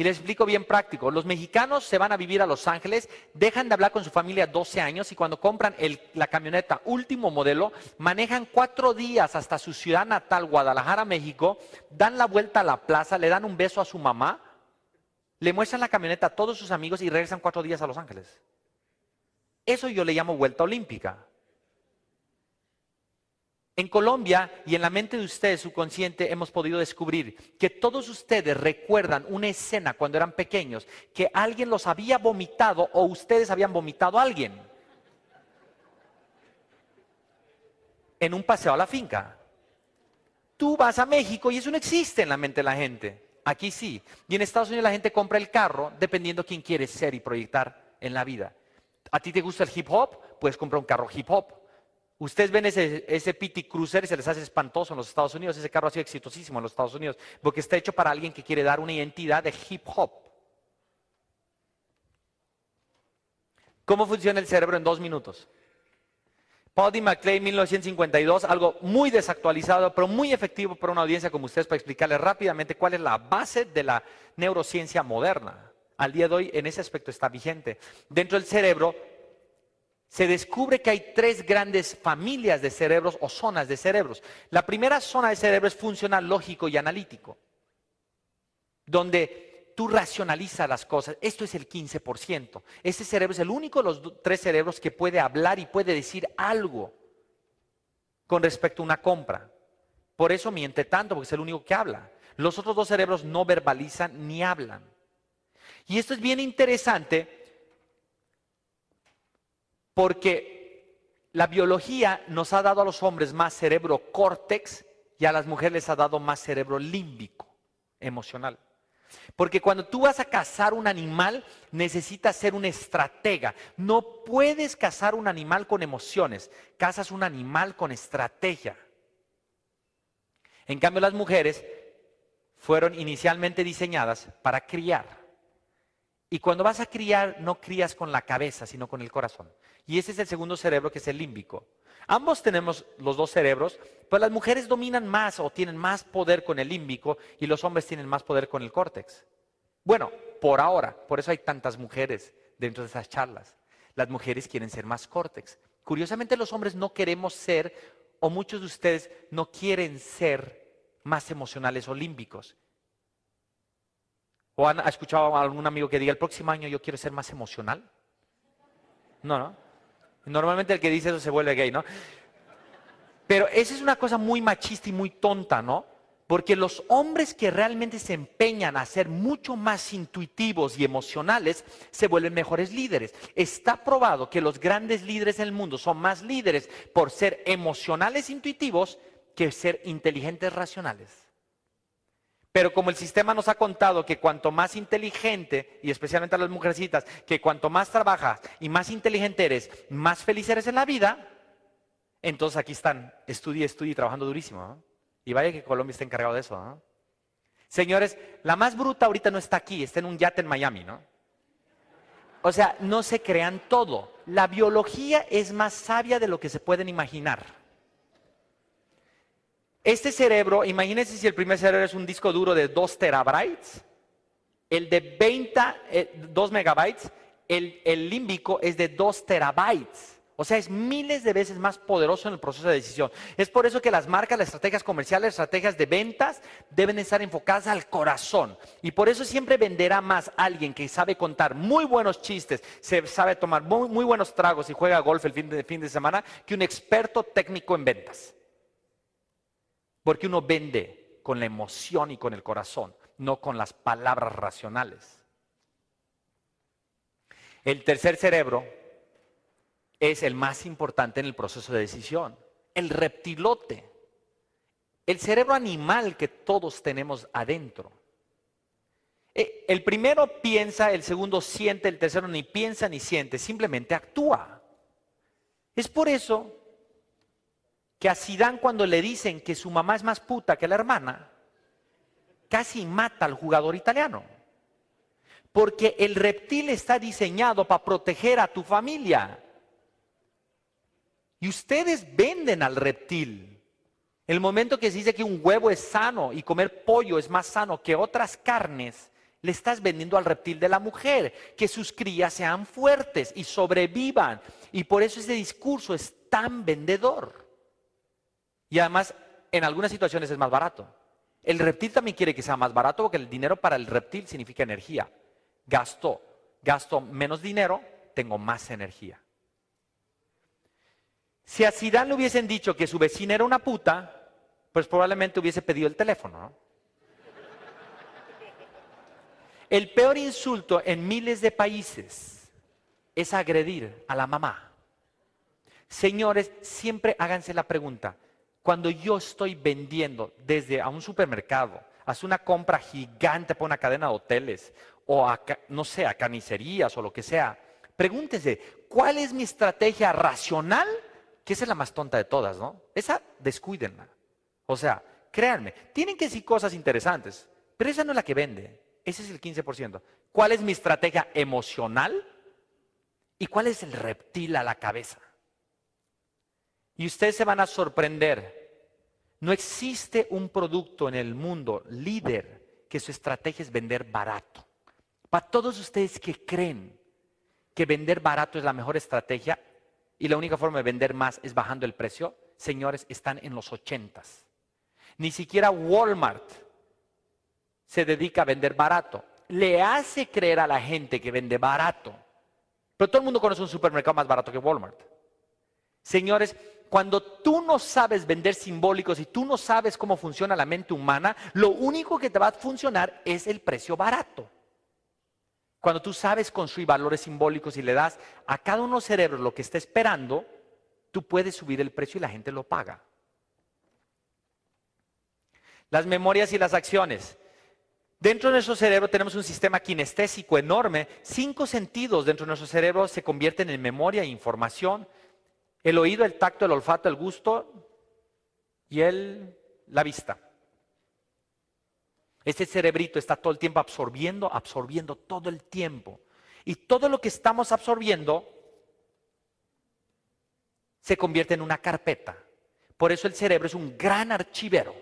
Y les explico bien práctico. Los mexicanos se van a vivir a Los Ángeles, dejan de hablar con su familia 12 años y cuando compran la camioneta último modelo, manejan cuatro días hasta su ciudad natal, Guadalajara, México, dan la vuelta a la plaza, le dan un beso a su mamá, le muestran la camioneta a todos sus amigos y regresan cuatro días a Los Ángeles. Eso yo le llamo vuelta olímpica. En Colombia y en la mente de ustedes, subconsciente, hemos podido descubrir que todos ustedes recuerdan una escena cuando eran pequeños, que alguien los había vomitado o ustedes habían vomitado a alguien en un paseo a la finca. Tú vas a México y eso no existe en la mente de la gente. Aquí sí. Y en Estados Unidos la gente compra el carro dependiendo quién quiere ser y proyectar en la vida. ¿A ti te gusta el hip hop? Puedes comprar un carro hip hop. Ustedes ven ese, ese PT Cruiser y se les hace espantoso en los Estados Unidos. Ese carro ha sido exitosísimo en los Estados Unidos porque está hecho para alguien que quiere dar una identidad de hip hop. ¿Cómo funciona el cerebro en dos minutos? D. McClay, 1952, algo muy desactualizado, pero muy efectivo para una audiencia como ustedes para explicarles rápidamente cuál es la base de la neurociencia moderna. Al día de hoy, en ese aspecto está vigente. Dentro del cerebro se descubre que hay tres grandes familias de cerebros o zonas de cerebros. La primera zona de cerebro es funcional, lógico y analítico, donde tú racionalizas las cosas. Esto es el 15%. Ese cerebro es el único de los tres cerebros que puede hablar y puede decir algo con respecto a una compra. Por eso miente tanto, porque es el único que habla. Los otros dos cerebros no verbalizan ni hablan. Y esto es bien interesante porque la biología nos ha dado a los hombres más cerebro córtex y a las mujeres les ha dado más cerebro límbico, emocional. Porque cuando tú vas a cazar un animal, necesitas ser un estratega. No puedes cazar un animal con emociones, cazas un animal con estrategia. En cambio, las mujeres fueron inicialmente diseñadas para criar. Y cuando vas a criar, no crías con la cabeza, sino con el corazón. Y ese es el segundo cerebro, que es el límbico. Ambos tenemos los dos cerebros, pero las mujeres dominan más o tienen más poder con el límbico y los hombres tienen más poder con el córtex. Bueno, por ahora, por eso hay tantas mujeres dentro de esas charlas. Las mujeres quieren ser más córtex. Curiosamente los hombres no queremos ser, o muchos de ustedes no quieren ser más emocionales o límbicos. ¿O han escuchado a algún amigo que diga, el próximo año yo quiero ser más emocional? No, no. Normalmente el que dice eso se vuelve gay, ¿no? Pero esa es una cosa muy machista y muy tonta, ¿no? Porque los hombres que realmente se empeñan a ser mucho más intuitivos y emocionales se vuelven mejores líderes. Está probado que los grandes líderes del mundo son más líderes por ser emocionales intuitivos que ser inteligentes racionales. Pero como el sistema nos ha contado que cuanto más inteligente, y especialmente a las mujercitas, que cuanto más trabajas y más inteligente eres, más feliz eres en la vida, entonces aquí están, estudia, estudia trabajando durísimo. Y vaya que Colombia está encargado de eso. Señores, la más bruta ahorita no está aquí, está en un yate en Miami, ¿no? O sea, no se crean todo. La biología es más sabia de lo que se pueden imaginar. Este cerebro, imagínense si el primer cerebro es un disco duro de 2 terabytes, el de 20, 2 eh, megabytes, el, el límbico es de 2 terabytes. O sea, es miles de veces más poderoso en el proceso de decisión. Es por eso que las marcas, las estrategias comerciales, las estrategias de ventas deben estar enfocadas al corazón. Y por eso siempre venderá más alguien que sabe contar muy buenos chistes, se sabe tomar muy, muy buenos tragos y juega golf el fin de, fin de semana, que un experto técnico en ventas. Porque uno vende con la emoción y con el corazón, no con las palabras racionales. El tercer cerebro es el más importante en el proceso de decisión, el reptilote, el cerebro animal que todos tenemos adentro. Eh, el primero piensa, el segundo siente, el tercero ni piensa ni siente, simplemente actúa. Es por eso que a Zidane cuando le dicen que su mamá es más puta que la hermana, casi mata al jugador italiano. Porque el reptil está diseñado para proteger a tu familia. Y ustedes venden al reptil. El momento que se dice que un huevo es sano y comer pollo es más sano que otras carnes, le estás vendiendo al reptil de la mujer, que sus crías sean fuertes y sobrevivan. Y por eso ese discurso es tan vendedor. Y además, en algunas situaciones es más barato. El reptil también quiere que sea más barato porque el dinero para el reptil significa energía. Gasto, gasto menos dinero, tengo más energía. Si a Zidane le hubiesen dicho que su vecina era una puta, pues probablemente hubiese pedido el teléfono. El peor insulto en miles de países es agredir a la mamá. Señores, siempre háganse la pregunta, cuando yo estoy vendiendo desde a un supermercado, hace una compra gigante para una cadena de hoteles o a, no sé, a carnicerías o lo que sea, pregúntese, ¿cuál es mi estrategia racional? Que esa es la más tonta de todas, ¿no? Esa descuídenla. O sea, créanme, tienen que decir cosas interesantes, pero esa no es la que vende. Ese es el 15%. ¿Cuál es mi estrategia emocional? ¿Y cuál es el reptil a la cabeza? Y ustedes se van a sorprender. No existe un producto en el mundo líder que su estrategia es vender barato. Para todos ustedes que creen que vender barato es la mejor estrategia y la única forma de vender más es bajando el precio, señores, están en los ochentas. Ni siquiera Walmart se dedica a vender barato. Le hace creer a la gente que vende barato. Pero todo el mundo conoce un supermercado más barato que Walmart. Señores, cuando tú no sabes vender simbólicos y tú no sabes cómo funciona la mente humana, lo único que te va a funcionar es el precio barato. Cuando tú sabes construir valores simbólicos y le das a cada uno de los cerebros lo que está esperando, tú puedes subir el precio y la gente lo paga. Las memorias y las acciones. Dentro de nuestro cerebro tenemos un sistema kinestésico enorme. Cinco sentidos dentro de nuestro cerebro se convierten en memoria e información. El oído, el tacto, el olfato, el gusto y el, la vista. Este cerebrito está todo el tiempo absorbiendo, absorbiendo todo el tiempo. Y todo lo que estamos absorbiendo se convierte en una carpeta. Por eso el cerebro es un gran archivero.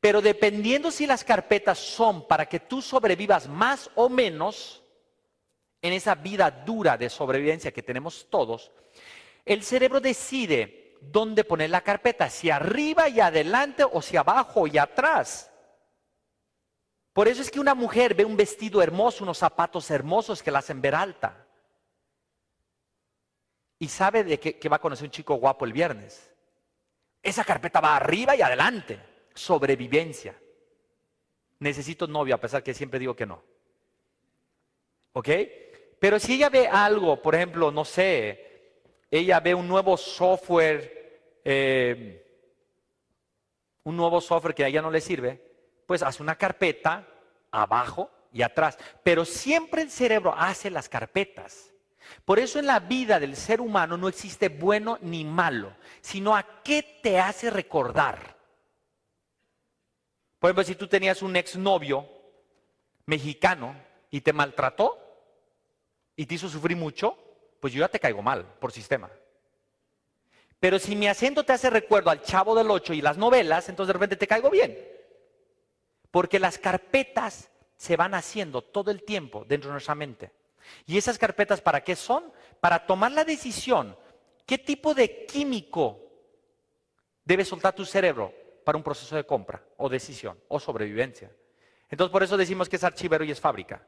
Pero dependiendo si las carpetas son para que tú sobrevivas más o menos en esa vida dura de sobrevivencia que tenemos todos, el cerebro decide dónde poner la carpeta, si arriba y adelante o si abajo y atrás. Por eso es que una mujer ve un vestido hermoso, unos zapatos hermosos que la hacen ver alta. Y sabe de que, va a conocer un chico guapo el viernes. Esa carpeta va arriba y adelante. Sobrevivencia. Necesito novio, a pesar que siempre digo que no. ¿Ok? Pero si ella ve algo, por ejemplo, no sé, ella ve un nuevo software, eh, un nuevo software que a ella no le sirve, pues hace una carpeta abajo y atrás. Pero siempre el cerebro hace las carpetas. Por eso en la vida del ser humano no existe bueno ni malo, sino a qué te hace recordar. Por ejemplo, si tú tenías un exnovio mexicano y te maltrató y te hizo sufrir mucho, pues yo ya te caigo mal por sistema. Pero si mi acento te hace recuerdo al chavo del ocho y las novelas, entonces de repente te caigo bien. Porque las carpetas se van haciendo todo el tiempo dentro de nuestra mente. ¿Y esas carpetas para qué son? Para tomar la decisión, ¿qué tipo de químico debe soltar tu cerebro para un proceso de compra o decisión o sobrevivencia? Entonces por eso decimos que es archivero y es fábrica.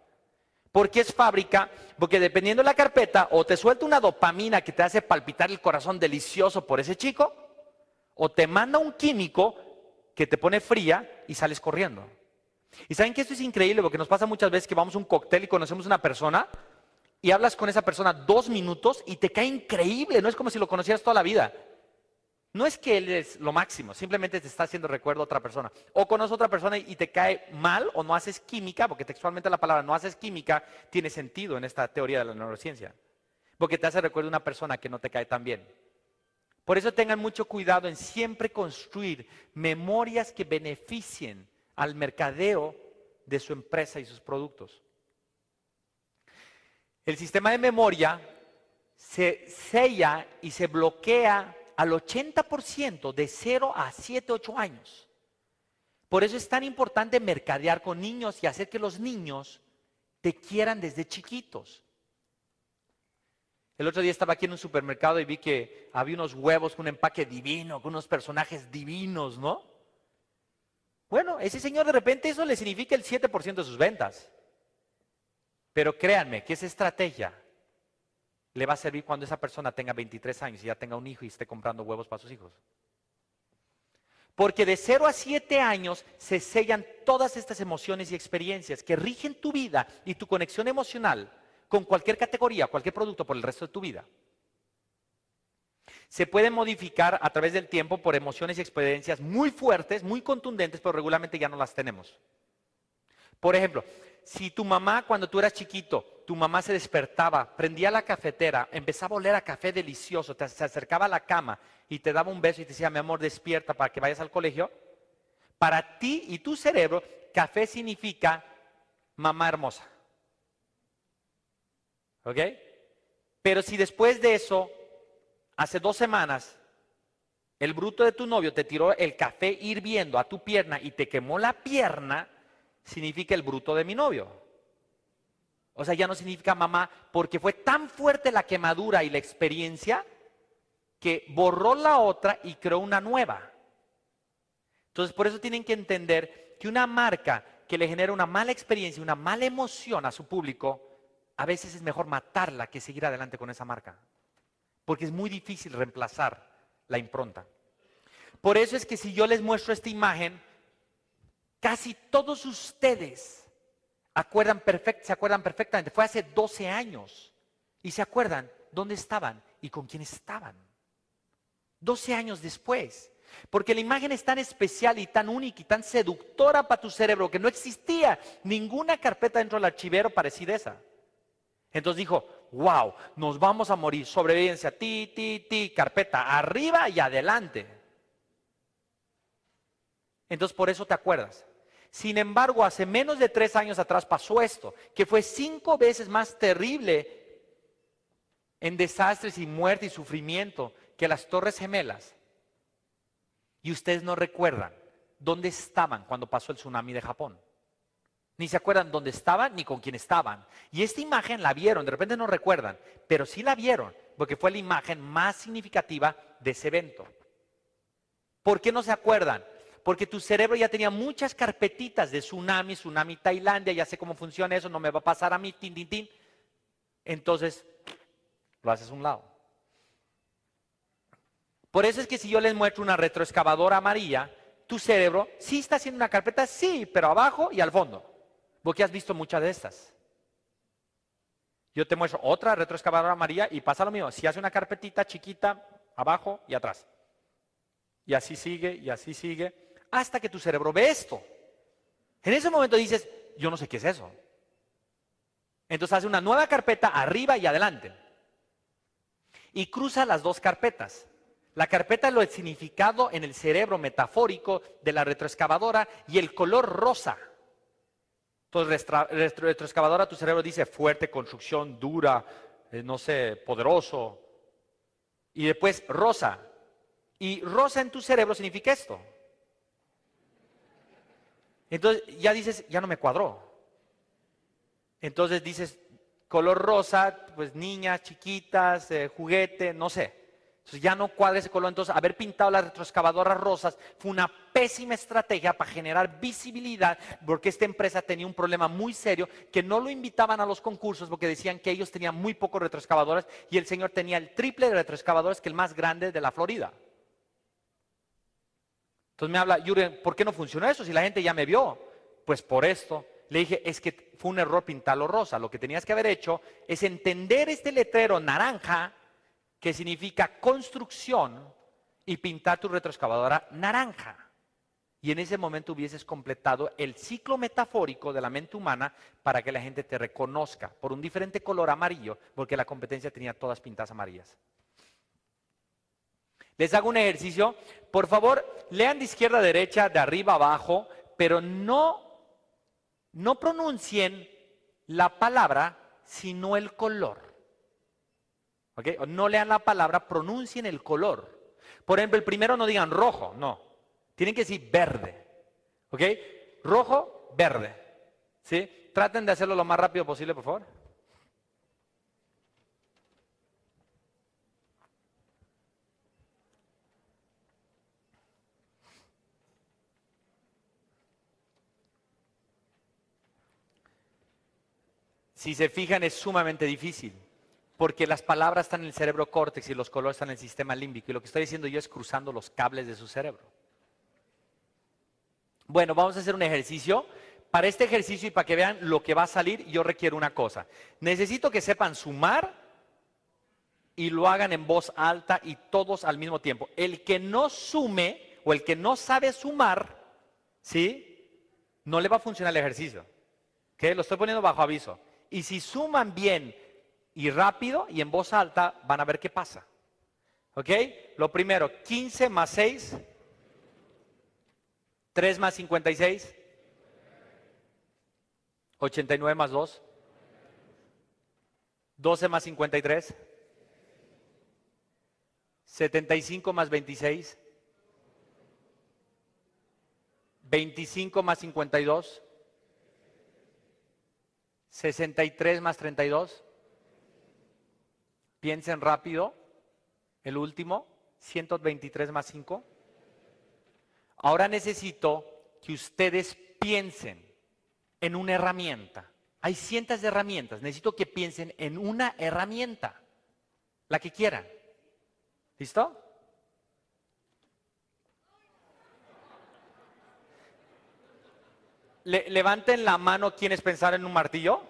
¿Por qué es fábrica? Porque dependiendo de la carpeta, o te suelta una dopamina que te hace palpitar el corazón delicioso por ese chico, o te manda un químico que te pone fría y sales corriendo. Y saben que esto es increíble porque nos pasa muchas veces que vamos a un cóctel y conocemos a una persona y hablas con esa persona dos minutos y te cae increíble, no es como si lo conocieras toda la vida. No es que él es lo máximo, simplemente te está haciendo recuerdo a otra persona. O conoces a otra persona y te cae mal o no haces química, porque textualmente la palabra no haces química tiene sentido en esta teoría de la neurociencia. Porque te hace recuerdo a una persona que no te cae tan bien. Por eso tengan mucho cuidado en siempre construir memorias que beneficien al mercadeo de su empresa y sus productos. El sistema de memoria se sella y se bloquea al 80% de 0 a 7, 8 años. Por eso es tan importante mercadear con niños y hacer que los niños te quieran desde chiquitos. El otro día estaba aquí en un supermercado y vi que había unos huevos con un empaque divino, con unos personajes divinos, ¿no? Bueno, ese señor de repente eso le significa el 7% de sus ventas. Pero créanme que esa estrategia le va a servir cuando esa persona tenga 23 años y ya tenga un hijo y esté comprando huevos para sus hijos. Porque de 0 a 7 años se sellan todas estas emociones y experiencias que rigen tu vida y tu conexión emocional con cualquier categoría, cualquier producto por el resto de tu vida se pueden modificar a través del tiempo por emociones y experiencias muy fuertes, muy contundentes, pero regularmente ya no las tenemos. Por ejemplo, si tu mamá cuando tú eras chiquito, tu mamá se despertaba, prendía la cafetera, empezaba a oler a café delicioso, te, se acercaba a la cama y te daba un beso y te decía, mi amor, despierta para que vayas al colegio, para ti y tu cerebro, café significa mamá hermosa. ¿Ok? Pero si después de eso, hace dos semanas, el bruto de tu novio te tiró el café hirviendo a tu pierna y te quemó la pierna, significa el bruto de mi novio. O sea, ya no significa mamá, porque fue tan fuerte la quemadura y la experiencia que borró la otra y creó una nueva. Entonces, por eso tienen que entender que una marca que le genera una mala experiencia, una mala emoción a su público, a veces es mejor matarla que seguir adelante con esa marca. Porque es muy difícil reemplazar la impronta. Por eso es que si yo les muestro esta imagen, casi todos ustedes acuerdan se acuerdan perfectamente. Fue hace 12 años. Y se acuerdan dónde estaban y con quién estaban. 12 años después. Porque la imagen es tan especial y tan única y tan seductora para tu cerebro que no existía ninguna carpeta dentro del archivero parecida a esa. Entonces dijo, wow, nos vamos a morir, sobrevivencia, ti, ti, ti, carpeta, arriba y adelante. Entonces por eso te acuerdas. Sin embargo, hace menos de tres años atrás pasó esto, que fue cinco veces más terrible en desastres y muerte y sufrimiento que las Torres Gemelas. Y ustedes no recuerdan dónde estaban cuando pasó el tsunami de Japón. Ni se acuerdan dónde estaban ni con quién estaban. Y esta imagen la vieron, de repente no recuerdan, pero sí la vieron, porque fue la imagen más significativa de ese evento. ¿Por qué no se acuerdan? Porque tu cerebro ya tenía muchas carpetitas de tsunami, tsunami Tailandia, ya sé cómo funciona eso, no me va a pasar a mí, tin, tin, tin. Entonces, lo haces a un lado. Por eso es que si yo les muestro una retroexcavadora amarilla, tu cerebro sí está haciendo una carpeta, sí, pero abajo y al fondo. Porque has visto muchas de estas. Yo te muestro otra retroexcavadora amarilla y pasa lo mismo. Si hace una carpetita chiquita, abajo y atrás. Y así sigue, y así sigue hasta que tu cerebro ve esto. En ese momento dices, yo no sé qué es eso. Entonces hace una nueva carpeta arriba y adelante. Y cruza las dos carpetas. La carpeta lo el significado en el cerebro metafórico de la retroexcavadora y el color rosa. Entonces, retroexcavadora, tu cerebro dice fuerte, construcción, dura, eh, no sé, poderoso. Y después rosa. Y rosa en tu cerebro significa esto. Entonces ya dices, ya no me cuadró. Entonces dices, color rosa, pues niñas, chiquitas, eh, juguete, no sé. Entonces ya no cuadra ese color. Entonces haber pintado las retroexcavadoras rosas fue una pésima estrategia para generar visibilidad, porque esta empresa tenía un problema muy serio, que no lo invitaban a los concursos porque decían que ellos tenían muy pocos retroexcavadoras y el señor tenía el triple de retroexcavadores que el más grande de la Florida. Entonces me habla, Yuri, ¿por qué no funcionó eso si la gente ya me vio? Pues por esto. Le dije, es que fue un error pintarlo rosa. Lo que tenías que haber hecho es entender este letrero naranja, que significa construcción, y pintar tu retroexcavadora naranja. Y en ese momento hubieses completado el ciclo metafórico de la mente humana para que la gente te reconozca por un diferente color amarillo, porque la competencia tenía todas pintadas amarillas. Les hago un ejercicio. Por favor, lean de izquierda a derecha, de arriba a abajo, pero no, no pronuncien la palabra, sino el color. ¿Ok? No lean la palabra, pronuncien el color. Por ejemplo, el primero no digan rojo, no. Tienen que decir verde. ¿Ok? Rojo, verde. ¿Sí? Traten de hacerlo lo más rápido posible, por favor. Si se fijan, es sumamente difícil, porque las palabras están en el cerebro córtex y los colores están en el sistema límbico. Y lo que estoy diciendo yo es cruzando los cables de su cerebro. Bueno, vamos a hacer un ejercicio. Para este ejercicio y para que vean lo que va a salir, yo requiero una cosa. Necesito que sepan sumar y lo hagan en voz alta y todos al mismo tiempo. El que no sume o el que no sabe sumar, ¿sí? No le va a funcionar el ejercicio. ¿Qué? Lo estoy poniendo bajo aviso. Y si suman bien y rápido y en voz alta, van a ver qué pasa. ¿Ok? Lo primero, 15 más 6, 3 más 56, 89 más 2, 12 más 53, 75 más 26. 25 más 52. 63 más 32. Piensen rápido. El último. 123 más 5. Ahora necesito que ustedes piensen en una herramienta. Hay cientos de herramientas. Necesito que piensen en una herramienta. La que quieran. ¿Listo? Levanten la mano quienes pensaron en un martillo.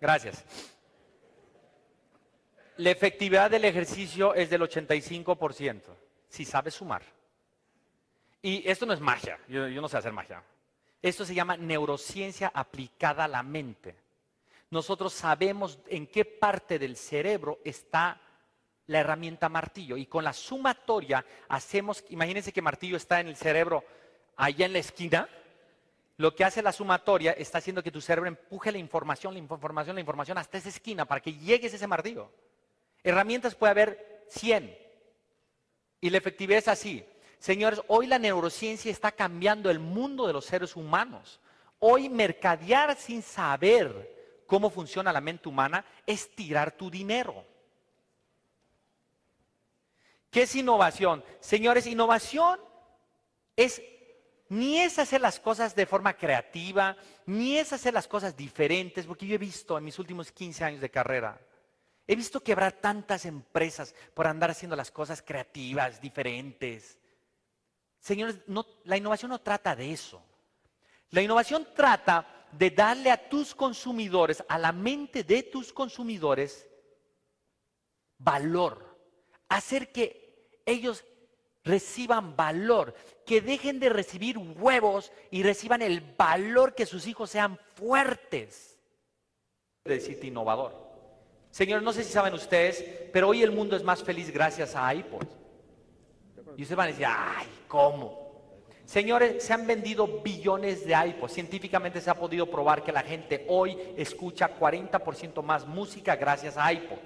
Gracias. La efectividad del ejercicio es del 85%, si sabes sumar. Y esto no es magia, yo, yo no sé hacer magia. Esto se llama neurociencia aplicada a la mente. Nosotros sabemos en qué parte del cerebro está la herramienta martillo. Y con la sumatoria hacemos, imagínense que martillo está en el cerebro allá en la esquina. Lo que hace la sumatoria está haciendo que tu cerebro empuje la información, la información, la información hasta esa esquina para que llegues a ese martillo. Herramientas puede haber 100. Y la efectividad es así. Señores, hoy la neurociencia está cambiando el mundo de los seres humanos. Hoy mercadear sin saber cómo funciona la mente humana es tirar tu dinero. ¿Qué es innovación? Señores, innovación es ni es hacer las cosas de forma creativa, ni es hacer las cosas diferentes, porque yo he visto en mis últimos 15 años de carrera, he visto quebrar tantas empresas por andar haciendo las cosas creativas, diferentes. Señores, la innovación no trata de eso. La innovación trata de darle a tus consumidores, a la mente de tus consumidores, valor hacer que ellos reciban valor, que dejen de recibir huevos y reciban el valor que sus hijos sean fuertes. Decirte innovador. Señor, no sé si saben ustedes, pero hoy el mundo es más feliz gracias a iPod. Y ustedes van a decir, ay, ¿cómo? Señores, se han vendido billones de iPods. Científicamente se ha podido probar que la gente hoy escucha 40% más música gracias a iPod.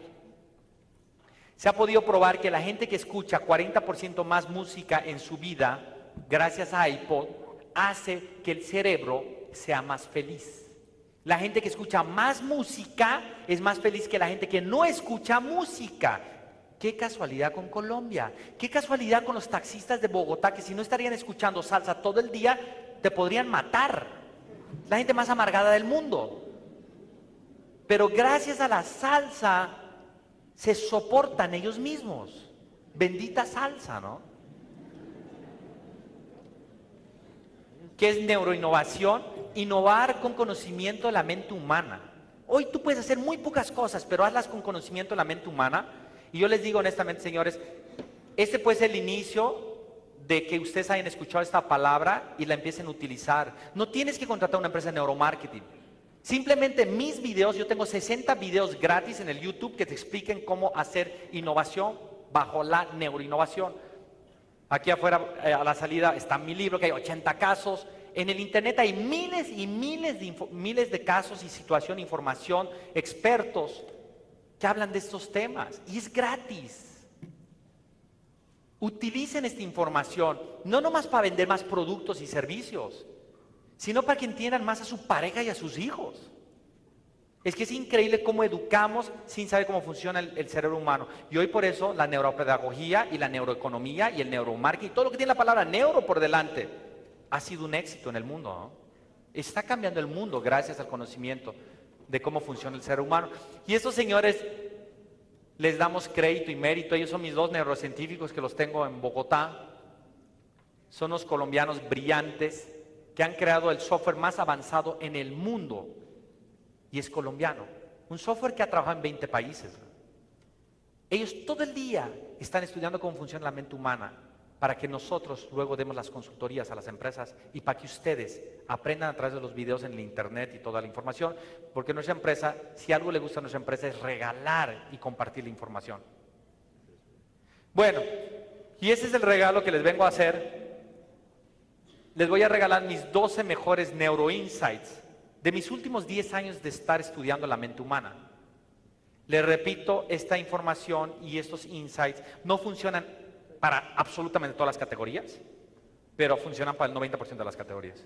Se ha podido probar que la gente que escucha 40% más música en su vida, gracias a iPod, hace que el cerebro sea más feliz. La gente que escucha más música es más feliz que la gente que no escucha música. Qué casualidad con Colombia. Qué casualidad con los taxistas de Bogotá que si no estarían escuchando salsa todo el día, te podrían matar. La gente más amargada del mundo. Pero gracias a la salsa se soportan ellos mismos. Bendita salsa, ¿no? ¿Qué es neuroinnovación? Innovar con conocimiento de la mente humana. Hoy tú puedes hacer muy pocas cosas, pero hazlas con conocimiento de la mente humana. Y yo les digo honestamente, señores, este puede ser el inicio de que ustedes hayan escuchado esta palabra y la empiecen a utilizar. No tienes que contratar una empresa de neuromarketing. Simplemente mis videos, yo tengo 60 videos gratis en el YouTube que te expliquen cómo hacer innovación bajo la neuroinnovación. Aquí afuera eh, a la salida está mi libro, que hay 80 casos. En el Internet hay miles y miles de, miles de casos y situación, información, expertos que hablan de estos temas. Y es gratis. Utilicen esta información, no nomás para vender más productos y servicios, sino para que entiendan más a su pareja y a sus hijos. Es que es increíble cómo educamos sin saber cómo funciona el, cerebro humano. Y hoy por eso la neuropedagogía y la neuroeconomía y el neuromarketing, todo lo que tiene la palabra neuro por delante, ha sido un éxito en el mundo. Está cambiando el mundo gracias al conocimiento de cómo funciona el ser humano. Y estos señores les damos crédito y mérito. Ellos son mis dos neurocientíficos que los tengo en Bogotá. Son los colombianos brillantes que han creado el software más avanzado en el mundo y es colombiano. Un software que ha trabajado en 20 países. Ellos todo el día están estudiando cómo funciona la mente humana para que nosotros luego demos las consultorías a las empresas y para que ustedes aprendan a través de los videos en el internet y toda la información, porque nuestra empresa, si algo le gusta a nuestra empresa es regalar y compartir la información. Bueno, y ese es el regalo que les vengo a hacer les voy a regalar mis 12 mejores neuroinsights de mis últimos 10 años de estar estudiando la mente humana. Les repito, esta información y estos insights no funcionan para absolutamente todas las categorías, pero funcionan para el 90% de las categorías.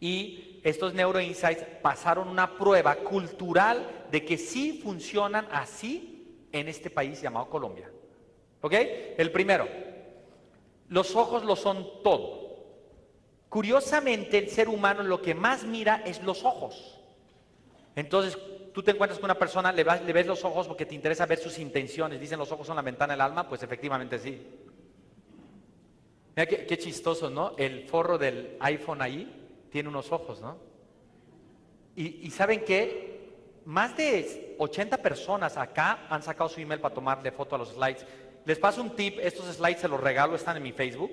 Y estos neuroinsights pasaron una prueba cultural de que sí funcionan así en este país llamado Colombia. ¿Ok? El primero, los ojos lo son todo. Curiosamente, el ser humano lo que más mira es los ojos. Entonces, tú te encuentras con una persona, le, ves los ojos porque te interesa ver sus intenciones. Dicen los ojos son la ventana del alma, pues efectivamente sí. Mira qué, chistoso, ¿no? El forro del iPhone ahí tiene unos ojos, ¿no? Y, y saben qué? Más de 80 personas acá han sacado su email para tomarle foto a los slides. Les paso un tip, estos slides se los regalo, están en mi Facebook.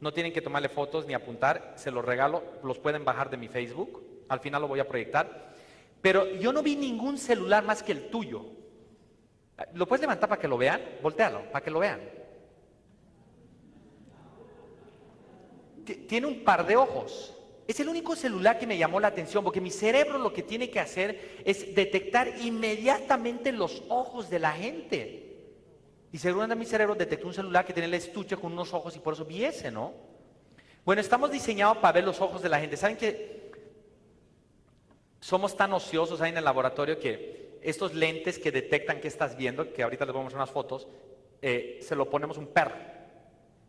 No tienen que tomarle fotos ni apuntar, se los regalo, los pueden bajar de mi Facebook. Al final lo voy a proyectar. Pero yo no vi ningún celular más que el tuyo. ¿Lo puedes levantar para que lo vean? Voltealo, para que lo vean. Tiene un par de ojos. Es el único celular que me llamó la atención, porque mi cerebro lo que tiene que hacer es detectar inmediatamente los ojos de la gente. Y seguramente mi cerebro detectó un celular que tenía el estuche con unos ojos y por eso vi ese, ¿no? Bueno, estamos diseñados para ver los ojos de la gente. ¿Saben que somos tan ociosos ahí en el laboratorio que estos lentes que detectan que estás viendo, que ahorita les vamos a unas fotos, eh, se lo ponemos un perro.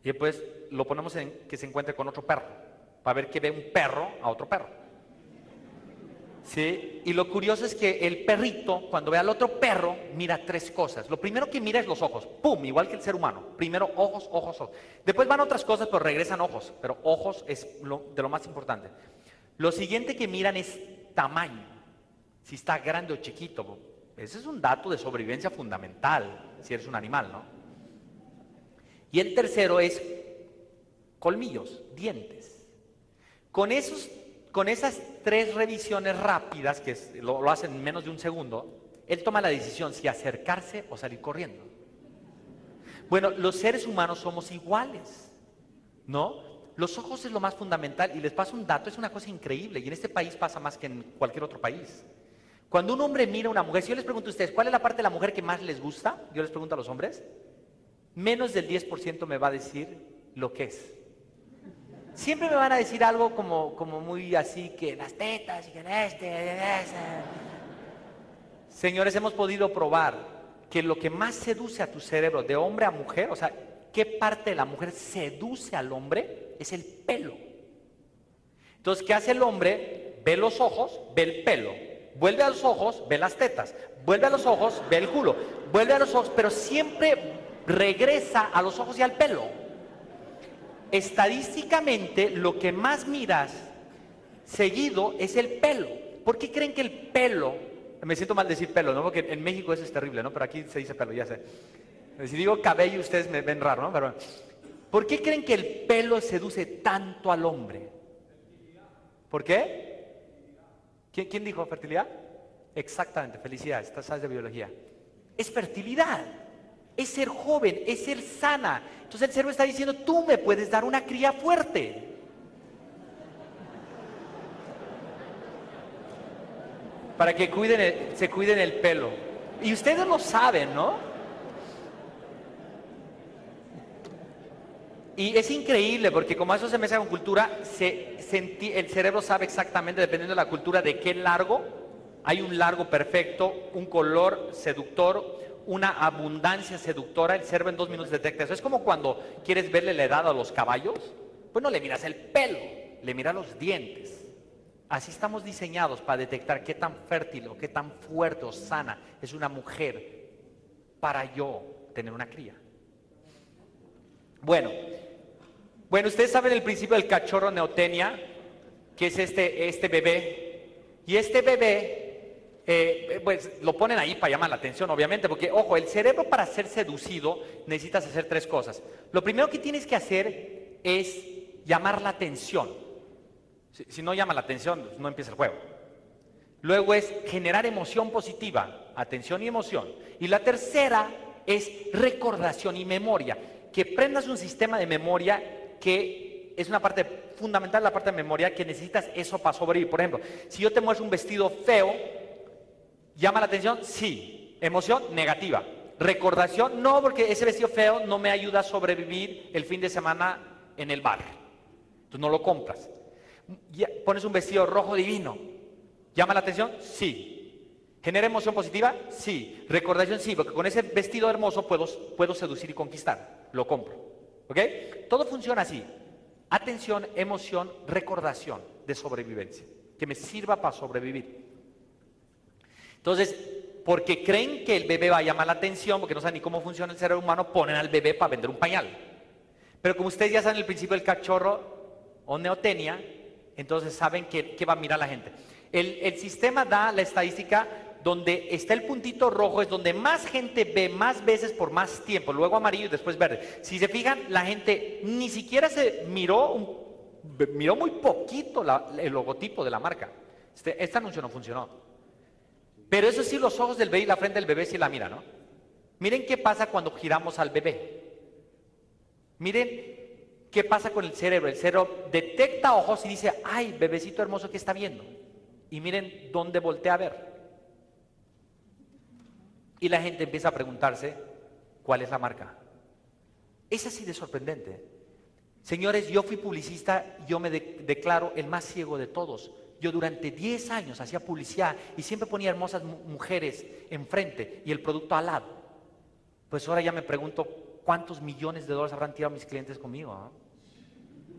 Y después lo ponemos en que se encuentre con otro perro, para ver que ve un perro a otro perro. ¿Sí? Y lo curioso es que el perrito, cuando ve al otro perro, mira tres cosas. Lo primero que mira es los ojos. ¡Pum! Igual que el ser humano. Primero ojos, ojos, ojos. Después van otras cosas, pero regresan ojos. Pero ojos es de lo más importante. Lo siguiente que miran es tamaño. Si está grande o chiquito. Ese es un dato de sobrevivencia fundamental, si eres un animal, ¿no? Y el tercero es colmillos, dientes. Con esos con esas tres revisiones rápidas, que lo, hacen en menos de un segundo, él toma la decisión si acercarse o salir corriendo. Bueno, los seres humanos somos iguales, ¿no? Los ojos es lo más fundamental y les paso un dato, es una cosa increíble y en este país pasa más que en cualquier otro país. Cuando un hombre mira a una mujer, si yo les pregunto a ustedes, ¿cuál es la parte de la mujer que más les gusta? Yo les pregunto a los hombres, menos del 10% me va a decir lo que es. Siempre me van a decir algo como, como muy así, que las tetas y que este. Señores, hemos podido probar que lo que más seduce a tu cerebro de hombre a mujer, o sea, qué parte de la mujer seduce al hombre, es el pelo. Entonces, ¿qué hace el hombre? Ve los ojos, ve el pelo. Vuelve a los ojos, ve las tetas. Vuelve a los ojos, ve el culo. Vuelve a los ojos, pero siempre regresa a los ojos y al pelo estadísticamente lo que más miras seguido es el pelo. ¿Por qué creen que el pelo, me siento mal decir pelo, ¿no? Porque en México eso es terrible, ¿no? Pero aquí se dice pelo, ya sé. Si digo cabello ustedes me ven raro, ¿no? ¿por qué creen que el pelo seduce tanto al hombre? ¿Por qué? ¿Quién, quién dijo fertilidad? Exactamente, felicidad, estás de biología. Es fertilidad es ser joven, es ser sana. Entonces el cerebro está diciendo, tú me puedes dar una cría fuerte. Para que cuiden se cuiden el pelo. Y ustedes lo saben, ¿no? Y es increíble porque como eso se mezcla con cultura, el cerebro sabe exactamente, dependiendo de la cultura, de qué largo. Hay un largo perfecto, un color seductor, una abundancia seductora, el cerebro en dos minutos detecta eso. Es como cuando quieres verle la edad a los caballos, pues no le miras el pelo, le miras los dientes. Así estamos diseñados para detectar qué tan fértil o qué tan fuerte o sana es una mujer para yo tener una cría. Bueno, bueno, ustedes saben el principio del cachorro neotenia, que es este, este bebé. Y este bebé eh, pues lo ponen ahí para llamar la atención, obviamente, porque, ojo, el cerebro para ser seducido necesitas hacer tres cosas. Lo primero que tienes que hacer es llamar la atención. Si, no llama la atención, pues, no empieza el juego. Luego es generar emoción positiva, atención y emoción. Y la tercera es recordación y memoria. Que prendas un sistema de memoria que es una parte fundamental, la parte de memoria, que necesitas eso para sobrevivir. Por ejemplo, si yo te muestro un vestido feo, ¿Llama la atención? Sí. Emoción negativa. Recordación, no, porque ese vestido feo no me ayuda a sobrevivir el fin de semana en el bar. Tú no lo compras. pones un vestido rojo divino. ¿Llama la atención? Sí. ¿Genera emoción positiva? Sí. Recordación, sí, porque con ese vestido hermoso puedo, puedo seducir y conquistar. Lo compro. ¿Ok? Todo funciona así. Atención, emoción, recordación de sobrevivencia. Que me sirva para sobrevivir. Entonces, porque creen que el bebé va a llamar la atención, porque no saben ni cómo funciona el cerebro humano, ponen al bebé para vender un pañal. Pero como ustedes ya saben el principio del cachorro o neotenia, entonces saben que, va a mirar la gente. El, el, sistema da la estadística donde está el puntito rojo, es donde más gente ve más veces por más tiempo, luego amarillo y después verde. Si se fijan, la gente ni siquiera se miró, miró muy poquito el logotipo de la marca. Este, este anuncio no funcionó. Pero eso sí, los ojos del bebé y la frente del bebé sí la mira, ¿no? Miren qué pasa cuando giramos al bebé. Miren qué pasa con el cerebro. El cerebro detecta ojos y dice, ay, bebecito hermoso, ¿qué está viendo? Y miren dónde voltea a ver. Y la gente empieza a preguntarse, ¿cuál es la marca? Es así de sorprendente. Señores, yo fui publicista, yo me declaro el más ciego de todos. Yo durante 10 años hacía publicidad y siempre ponía hermosas mujeres enfrente y el producto al lado. Pues ahora ya me pregunto cuántos millones de dólares habrán tirado mis clientes conmigo. ¿ah?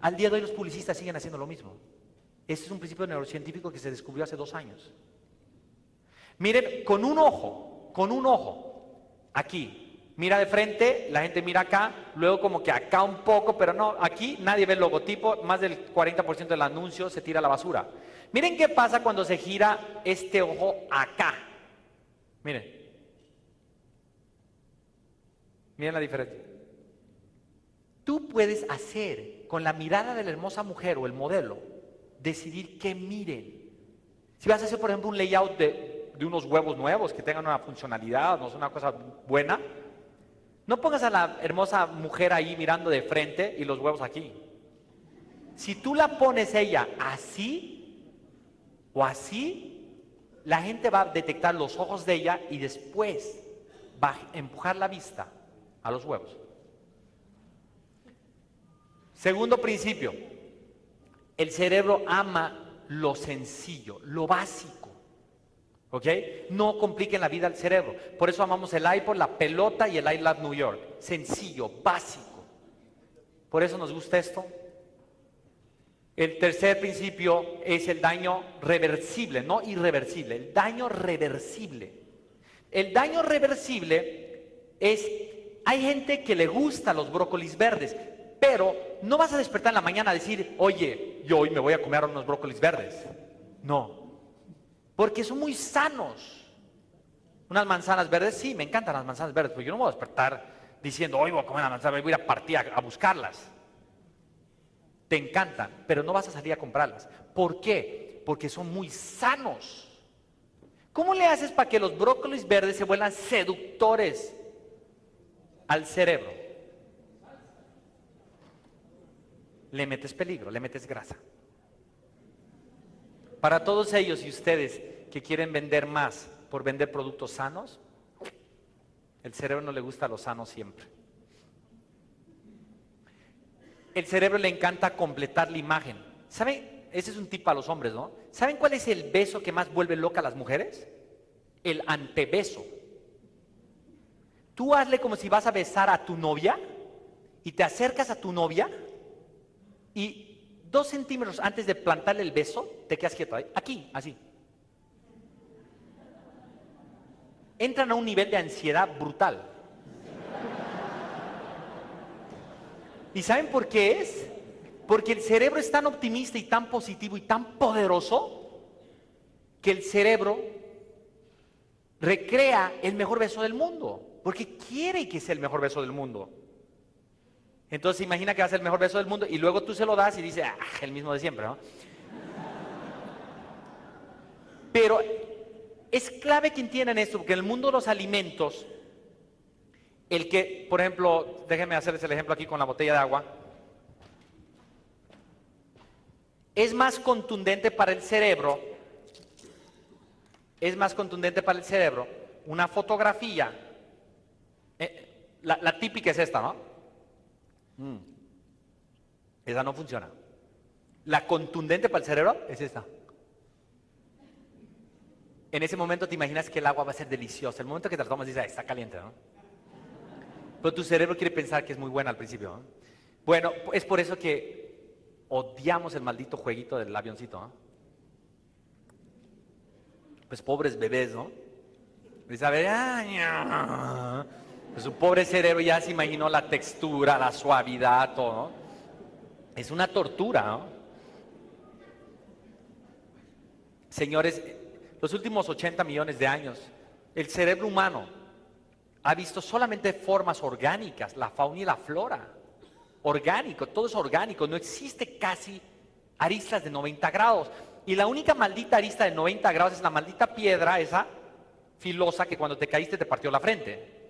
Al día de hoy los publicistas siguen haciendo lo mismo. Ese es un principio neurocientífico que se descubrió hace dos años. Miren, con un ojo, con un ojo, aquí, mira de frente, la gente mira acá, luego como que acá un poco, pero no, aquí nadie ve el logotipo, más del 40% del anuncio se tira a la basura. Miren qué pasa cuando se gira este ojo acá. Miren. Miren la diferencia. Tú puedes hacer con la mirada de la hermosa mujer o el modelo, decidir qué miren. Si vas a hacer, por ejemplo, un layout de, de unos huevos nuevos que tengan una funcionalidad, no es una cosa buena, no pongas a la hermosa mujer ahí mirando de frente y los huevos aquí. Si tú la pones ella así, o así, la gente va a detectar los ojos de ella y después va a empujar la vista a los huevos. Segundo principio, el cerebro ama lo sencillo, lo básico. ¿Ok? No compliquen la vida al cerebro. Por eso amamos el iPod, la pelota y el iLab New York. Sencillo, básico. Por eso nos gusta esto. El tercer principio es el daño reversible, no irreversible, el daño reversible. El daño reversible es, hay gente que le gusta los brócolis verdes, pero no vas a despertar en la mañana a decir, oye, yo hoy me voy a comer unos brócolis verdes. No, porque son muy sanos. Unas manzanas verdes, sí, me encantan las manzanas verdes, pero yo no voy a despertar diciendo, hoy voy a comer una manzana, voy a ir a partir a buscarlas te encantan, pero no vas a salir a comprarlas. ¿Por qué? Porque son muy sanos. ¿Cómo le haces para que los brócolis verdes se vuelvan seductores al cerebro? Le metes peligro, le metes grasa. Para todos ellos y ustedes que quieren vender más por vender productos sanos, el cerebro no le gusta a los sanos siempre el cerebro le encanta completar la imagen. ¿Saben? Ese es un tip para los hombres, ¿no? ¿Saben cuál es el beso que más vuelve loca a las mujeres? El antebeso. Tú hazle como si vas a besar a tu novia y te acercas a tu novia y dos centímetros antes de plantarle el beso, te quedas quieto aquí, así. Entran a un nivel de ansiedad brutal. ¿Y saben por qué es? Porque el cerebro es tan optimista y tan positivo y tan poderoso que el cerebro recrea el mejor beso del mundo, porque quiere que sea el mejor beso del mundo. Entonces imagina que va a ser el mejor beso del mundo y luego tú se lo das y dices, ah, el mismo de siempre, ¿no? Pero es clave que entiendan esto, porque en el mundo de los alimentos el que, por ejemplo, déjenme hacerles el ejemplo aquí con la botella de agua, es más contundente para el cerebro, es más contundente para el cerebro una fotografía Eh, la típica es esta, ¿no? Mm. Esa no funciona. La contundente para el cerebro es esta. En ese momento te imaginas que el agua va a ser deliciosa. El momento que te la tomas dices, "Ah, está caliente, ¿no? Pero tu cerebro quiere pensar que es muy buena al principio. ¿no? Bueno, es por eso que odiamos el maldito jueguito del avioncito. Pues pobres bebés, ¿no? "Ay, ah". Pues su pobre cerebro ya se imaginó la textura, la suavidad, todo. Es una tortura, ¿no? Señores, los últimos 80 millones de años, el cerebro humano ha visto solamente formas orgánicas, la fauna y la flora. Orgánico, todo es orgánico, no existe casi aristas de 90 grados. Y la única maldita arista de 90 grados es la maldita piedra esa filosa que cuando te caíste te partió la frente.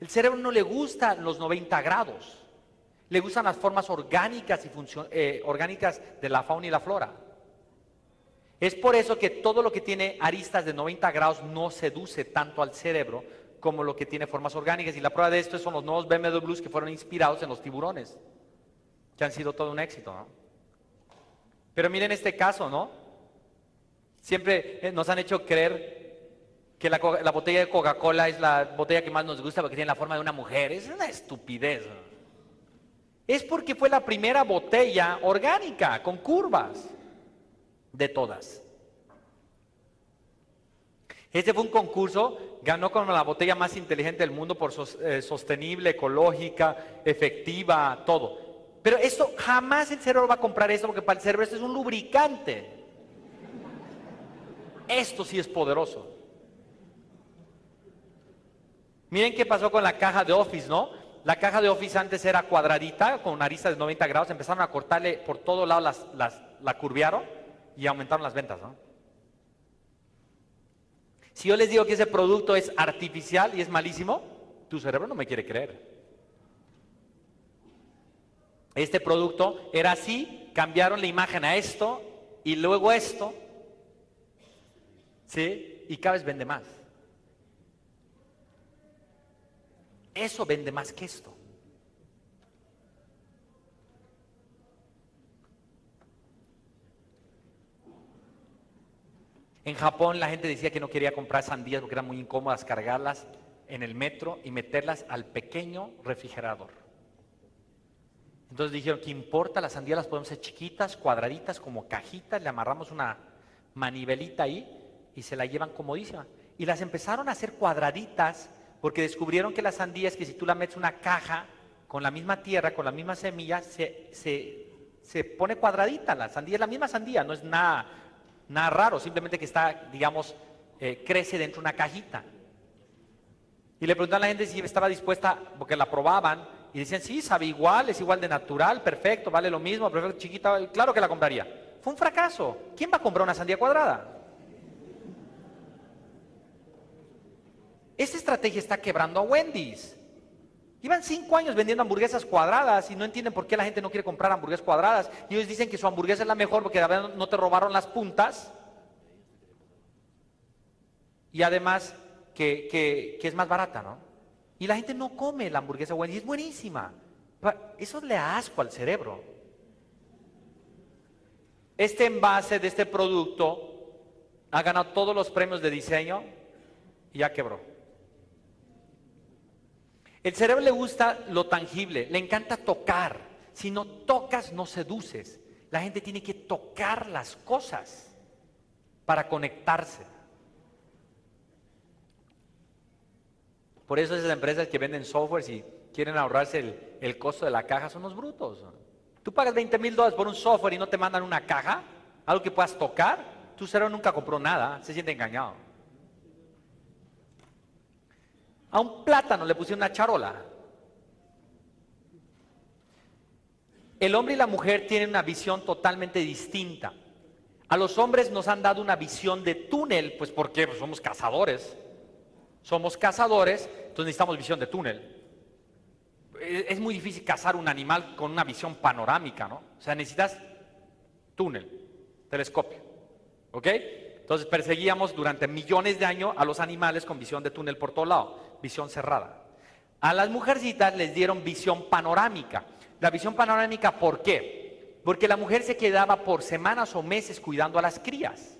El cerebro no le gustan los 90 grados, le gustan las formas orgánicas, y eh, orgánicas de la fauna y la flora. Es por eso que todo lo que tiene aristas de 90 grados no seduce tanto al cerebro como lo que tiene formas orgánicas. Y la prueba de esto son los nuevos BMWs que fueron inspirados en los tiburones, que han sido todo un éxito. ¿no? Pero miren este caso, ¿no? Siempre eh, nos han hecho creer que la, la botella de Coca-Cola es la botella que más nos gusta porque tiene la forma de una mujer. Es una estupidez. Es porque fue la primera botella orgánica, con curvas de todas. Este fue un concurso, ganó con la botella más inteligente del mundo por eh, sostenible, ecológica, efectiva, todo. Pero esto jamás el cerebro va a comprar esto porque para el cerebro esto es un lubricante. Esto sí es poderoso. Miren qué pasó con la caja de Office, ¿no? La caja de Office antes era cuadradita, con aristas de 90 grados, empezaron a cortarle por todo lado, la curviaron y aumentaron las ventas, ¿no? Si yo les digo que ese producto es artificial y es malísimo, tu cerebro no me quiere creer. Este producto era así, cambiaron la imagen a esto y luego esto, ¿sí? Y cada vez vende más. Eso vende más que esto. En Japón la gente decía que no quería comprar sandías porque eran muy incómodas cargarlas en el metro y meterlas al pequeño refrigerador. Entonces dijeron, ¿qué importa? Las sandías las podemos hacer chiquitas, cuadraditas, como cajitas, le amarramos una manivelita ahí y se la llevan comodísima. Y las empezaron a hacer cuadraditas porque descubrieron que las sandías, que si tú la metes una caja con la misma tierra, con la misma semilla, se, se pone cuadradita. La sandía es la misma sandía, no es nada Nada raro, simplemente que está, digamos, eh, crece dentro de una cajita. Y le preguntaban a la gente si estaba dispuesta, porque la probaban, y decían, sí, sabe igual, es igual de natural, perfecto, vale lo mismo, perfecto, chiquita, claro que la compraría. Fue un fracaso. ¿Quién va a comprar una sandía cuadrada? Esta estrategia está quebrando a Wendy's. Llevan cinco años vendiendo hamburguesas cuadradas y no entienden por qué la gente no quiere comprar hamburguesas cuadradas. Y ellos dicen que su hamburguesa es la mejor porque no te robaron las puntas. Y además que, es más barata, ¿no? Y la gente no come la hamburguesa y es buenísima. Eso le asco al cerebro. Este envase de este producto ha ganado todos los premios de diseño y ya quebró. El cerebro le gusta lo tangible, le encanta tocar. Si no tocas, no seduces. La gente tiene que tocar las cosas para conectarse. Por eso esas empresas que venden software y quieren ahorrarse el, costo de la caja son los brutos. Tú pagas 20 mil dólares por un software y no te mandan una caja, algo que puedas tocar, tu cerebro nunca compró nada, se siente engañado. A un plátano le pusieron una charola. El hombre y la mujer tienen una visión totalmente distinta. A los hombres nos han dado una visión de túnel, pues porque somos cazadores. Somos cazadores, entonces necesitamos visión de túnel. Es muy difícil cazar un animal con una visión panorámica, ¿no? O sea, necesitas túnel, telescopio. ¿Ok? Entonces perseguíamos durante millones de años a los animales con visión de túnel por todo lado visión cerrada. A las mujercitas les dieron visión panorámica. La visión panorámica, ¿por qué? Porque la mujer se quedaba por semanas o meses cuidando a las crías.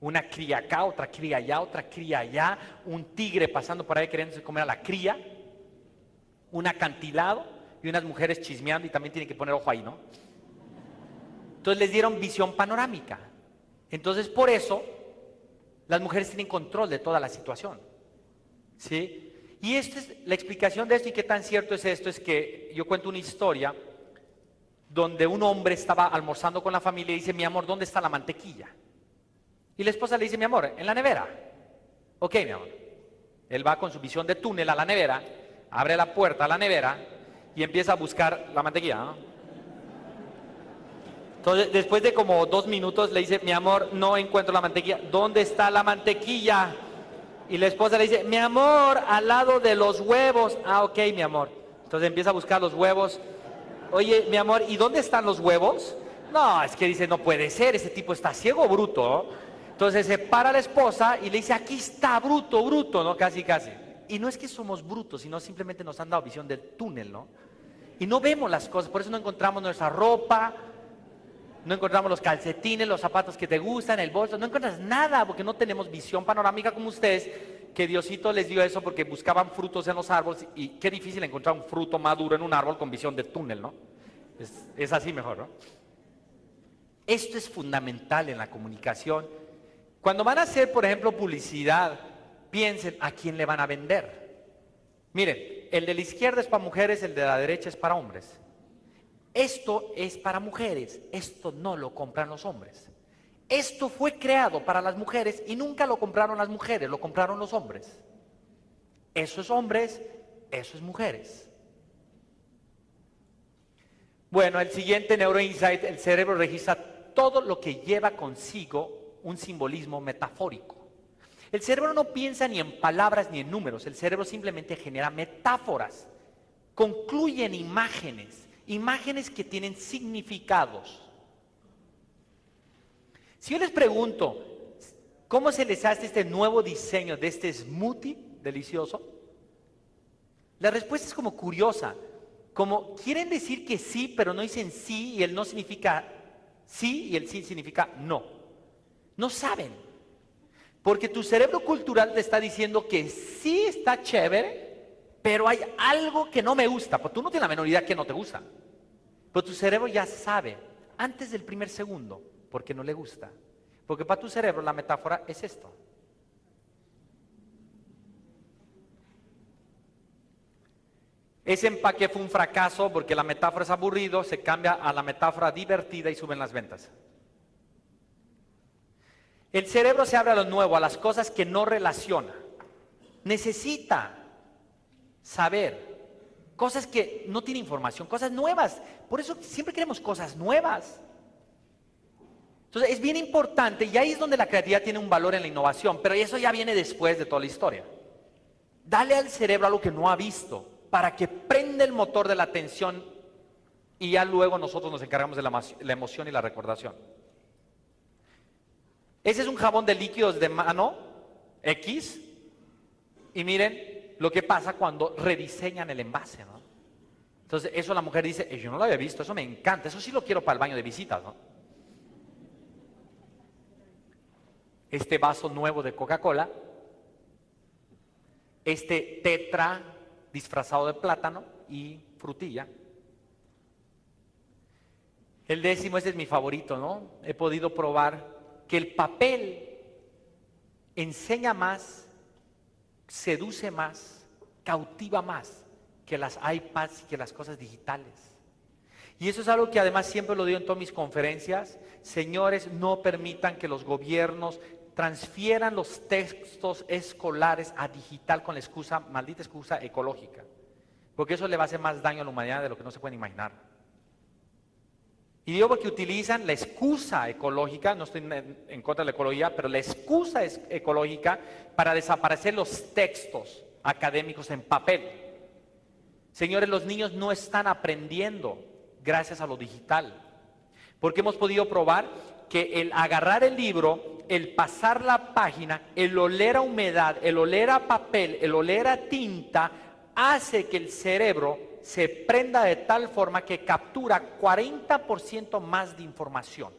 Una cría acá, otra cría allá, otra cría allá, un tigre pasando por ahí queriéndose comer a la cría, un acantilado y unas mujeres chismeando y también tienen que poner ojo ahí, ¿no? Entonces les dieron visión panorámica. Entonces por eso las mujeres tienen control de toda la situación. ¿Sí? Y esta es la explicación de esto y qué tan cierto es esto, es que yo cuento una historia donde un hombre estaba almorzando con la familia y dice, mi amor, ¿dónde está la mantequilla? Y la esposa le dice, mi amor, en la nevera. Ok, mi amor. Él va con su visión de túnel a la nevera, abre la puerta a la nevera y empieza a buscar la mantequilla. Entonces, después de como dos minutos, le dice, mi amor, no encuentro la mantequilla. ¿Dónde está la mantequilla? Y la esposa le dice, mi amor, al lado de los huevos. Ah, ok, mi amor. Entonces empieza a buscar los huevos. Oye, mi amor, ¿y dónde están los huevos? No, es que dice, no puede ser, ese tipo está ciego, bruto. Entonces se para la esposa y le dice, aquí está, bruto, bruto, ¿no? Casi, casi. Y no es que somos brutos, sino simplemente nos han dado visión del túnel, ¿no? Y no vemos las cosas, por eso no encontramos nuestra ropa, no encontramos los calcetines, los zapatos que te gustan, el bolso, no encuentras nada porque no tenemos visión panorámica como ustedes, que Diosito les dio eso porque buscaban frutos en los árboles y qué difícil encontrar un fruto maduro en un árbol con visión de túnel, ¿no? Es, es así mejor, ¿no? Esto es fundamental en la comunicación. Cuando van a hacer, por ejemplo, publicidad, piensen a quién le van a vender. Miren, el de la izquierda es para mujeres, el de la derecha es para hombres. Esto es para mujeres, esto no lo compran los hombres. Esto fue creado para las mujeres y nunca lo compraron las mujeres, lo compraron los hombres. Eso es hombres, eso es mujeres. Bueno, el siguiente neuroinsight, el cerebro registra todo lo que lleva consigo un simbolismo metafórico. El cerebro no piensa ni en palabras ni en números, el cerebro simplemente genera metáforas, concluye en imágenes imágenes que tienen significados. Si yo les pregunto, ¿cómo se les hace este nuevo diseño de este smoothie delicioso? La respuesta es como curiosa, como quieren decir que sí, pero no dicen sí y el no significa sí y el sí significa no. No saben, porque tu cerebro cultural te está diciendo que sí está chévere, pero hay algo que no me gusta, porque tú no tienes la menor idea que no te gusta. Pero tu cerebro ya sabe, antes del primer segundo, porque no le gusta. Porque para tu cerebro la metáfora es esto. Ese empaque fue un fracaso porque la metáfora es aburrido, se cambia a la metáfora divertida y suben las ventas. El cerebro se abre a lo nuevo, a las cosas que no relaciona. Necesita saber cosas que no tienen información, cosas nuevas. Por eso siempre queremos cosas nuevas. Entonces es bien importante y ahí es donde la creatividad tiene un valor en la innovación, pero eso ya viene después de toda la historia. Dale al cerebro algo que no ha visto para que prenda el motor de la atención y ya luego nosotros nos encargamos de la, la emoción y la recordación. Ese es un jabón de líquidos de mano X y miren, lo que pasa cuando rediseñan el envase, ¿no? Entonces, eso la mujer dice, eh, yo no lo había visto, eso me encanta, eso sí lo quiero para el baño de visitas, ¿no? Este vaso nuevo de Coca-Cola, este tetra disfrazado de plátano y frutilla. El décimo, este es mi favorito, ¿no? He podido probar que el papel enseña más seduce más, cautiva más que las iPads y que las cosas digitales. Y eso es algo que además siempre lo digo en todas mis conferencias. Señores, no permitan que los gobiernos transfieran los textos escolares a digital con la excusa, maldita excusa ecológica. Porque eso le va a hacer más daño a la humanidad de lo que no se puede imaginar. Y digo porque utilizan la excusa ecológica, no estoy en contra de la ecología, pero la excusa es ecológica para desaparecer los textos académicos en papel. Señores, los niños no están aprendiendo gracias a lo digital, porque hemos podido probar que el agarrar el libro, el pasar la página, el oler a humedad, el oler a papel, el oler a tinta, hace que el cerebro se prenda de tal forma que captura 40% más de información.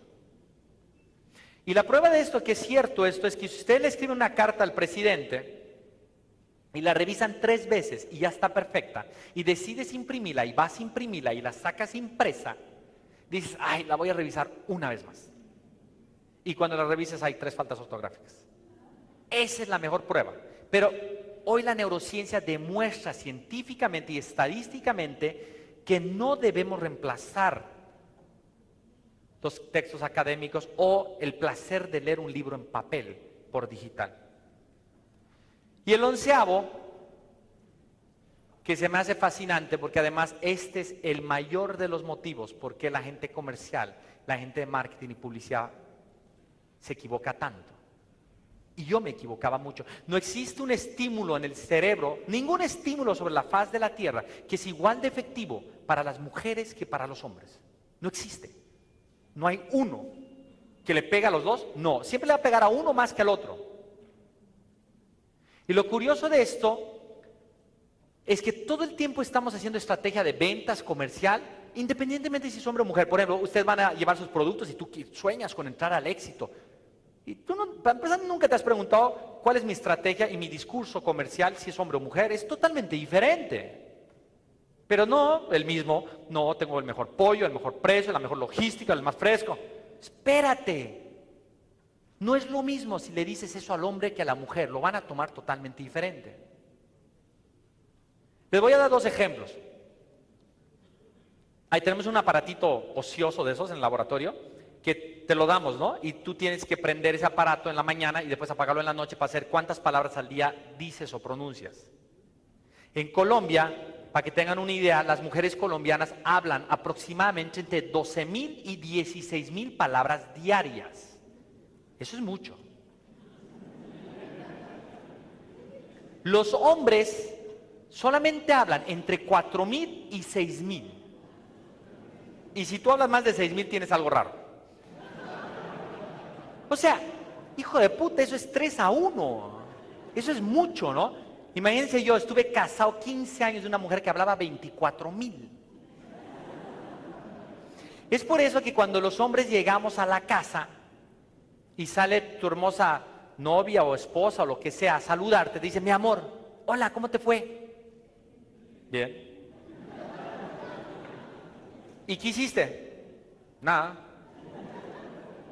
Y la prueba de esto, que es cierto esto, es que si usted le escribe una carta al presidente y la revisan tres veces y ya está perfecta, y decides imprimirla y vas a imprimirla y la sacas impresa, dices, ay, la voy a revisar una vez más. Y cuando la revises hay tres faltas ortográficas. Esa es la mejor prueba. Pero hoy la neurociencia demuestra científicamente y estadísticamente que no debemos reemplazar los textos académicos o el placer de leer un libro en papel por digital. Y el onceavo, que se me hace fascinante porque además este es el mayor de los motivos por qué la gente comercial, la gente de marketing y publicidad se equivoca tanto. Y yo me equivocaba mucho. No existe un estímulo en el cerebro, ningún estímulo sobre la faz de la Tierra que es igual de efectivo para las mujeres que para los hombres. No existe. No hay uno que le pega a los dos. No, siempre le va a pegar a uno más que al otro. Y lo curioso de esto es que todo el tiempo estamos haciendo estrategia de ventas comercial, independientemente si es hombre o mujer. Por ejemplo, ustedes van a llevar sus productos y tú sueñas con entrar al éxito. Y tú, nunca te has preguntado cuál es mi estrategia y mi discurso comercial, si es hombre o mujer. Es totalmente diferente. Pero no el mismo, no, tengo el mejor pollo, el mejor precio, la mejor logística, el más fresco. Espérate. No es lo mismo si le dices eso al hombre que a la mujer, lo van a tomar totalmente diferente. Les voy a dar dos ejemplos. Ahí tenemos un aparatito ocioso de esos en el laboratorio que te lo damos, ¿no? Y tú tienes que prender ese aparato en la mañana y después apagarlo en la noche para hacer cuántas palabras al día dices o pronuncias. En Colombia, para que tengan una idea, las mujeres colombianas hablan aproximadamente entre 12 mil y 16 mil palabras diarias. Eso es mucho. Los hombres solamente hablan entre 4 mil y 6 mil. Y si tú hablas más de 6 mil, tienes algo raro. O sea, hijo de puta, eso es 3 a 1. Eso es mucho, ¿no? Imagínense yo, estuve casado 15 años de una mujer que hablaba 24 mil. Es por eso que cuando los hombres llegamos a la casa y sale tu hermosa novia o esposa o lo que sea a saludarte, te dice, mi amor, hola, ¿cómo te fue? Bien. ¿Y qué hiciste? Nada.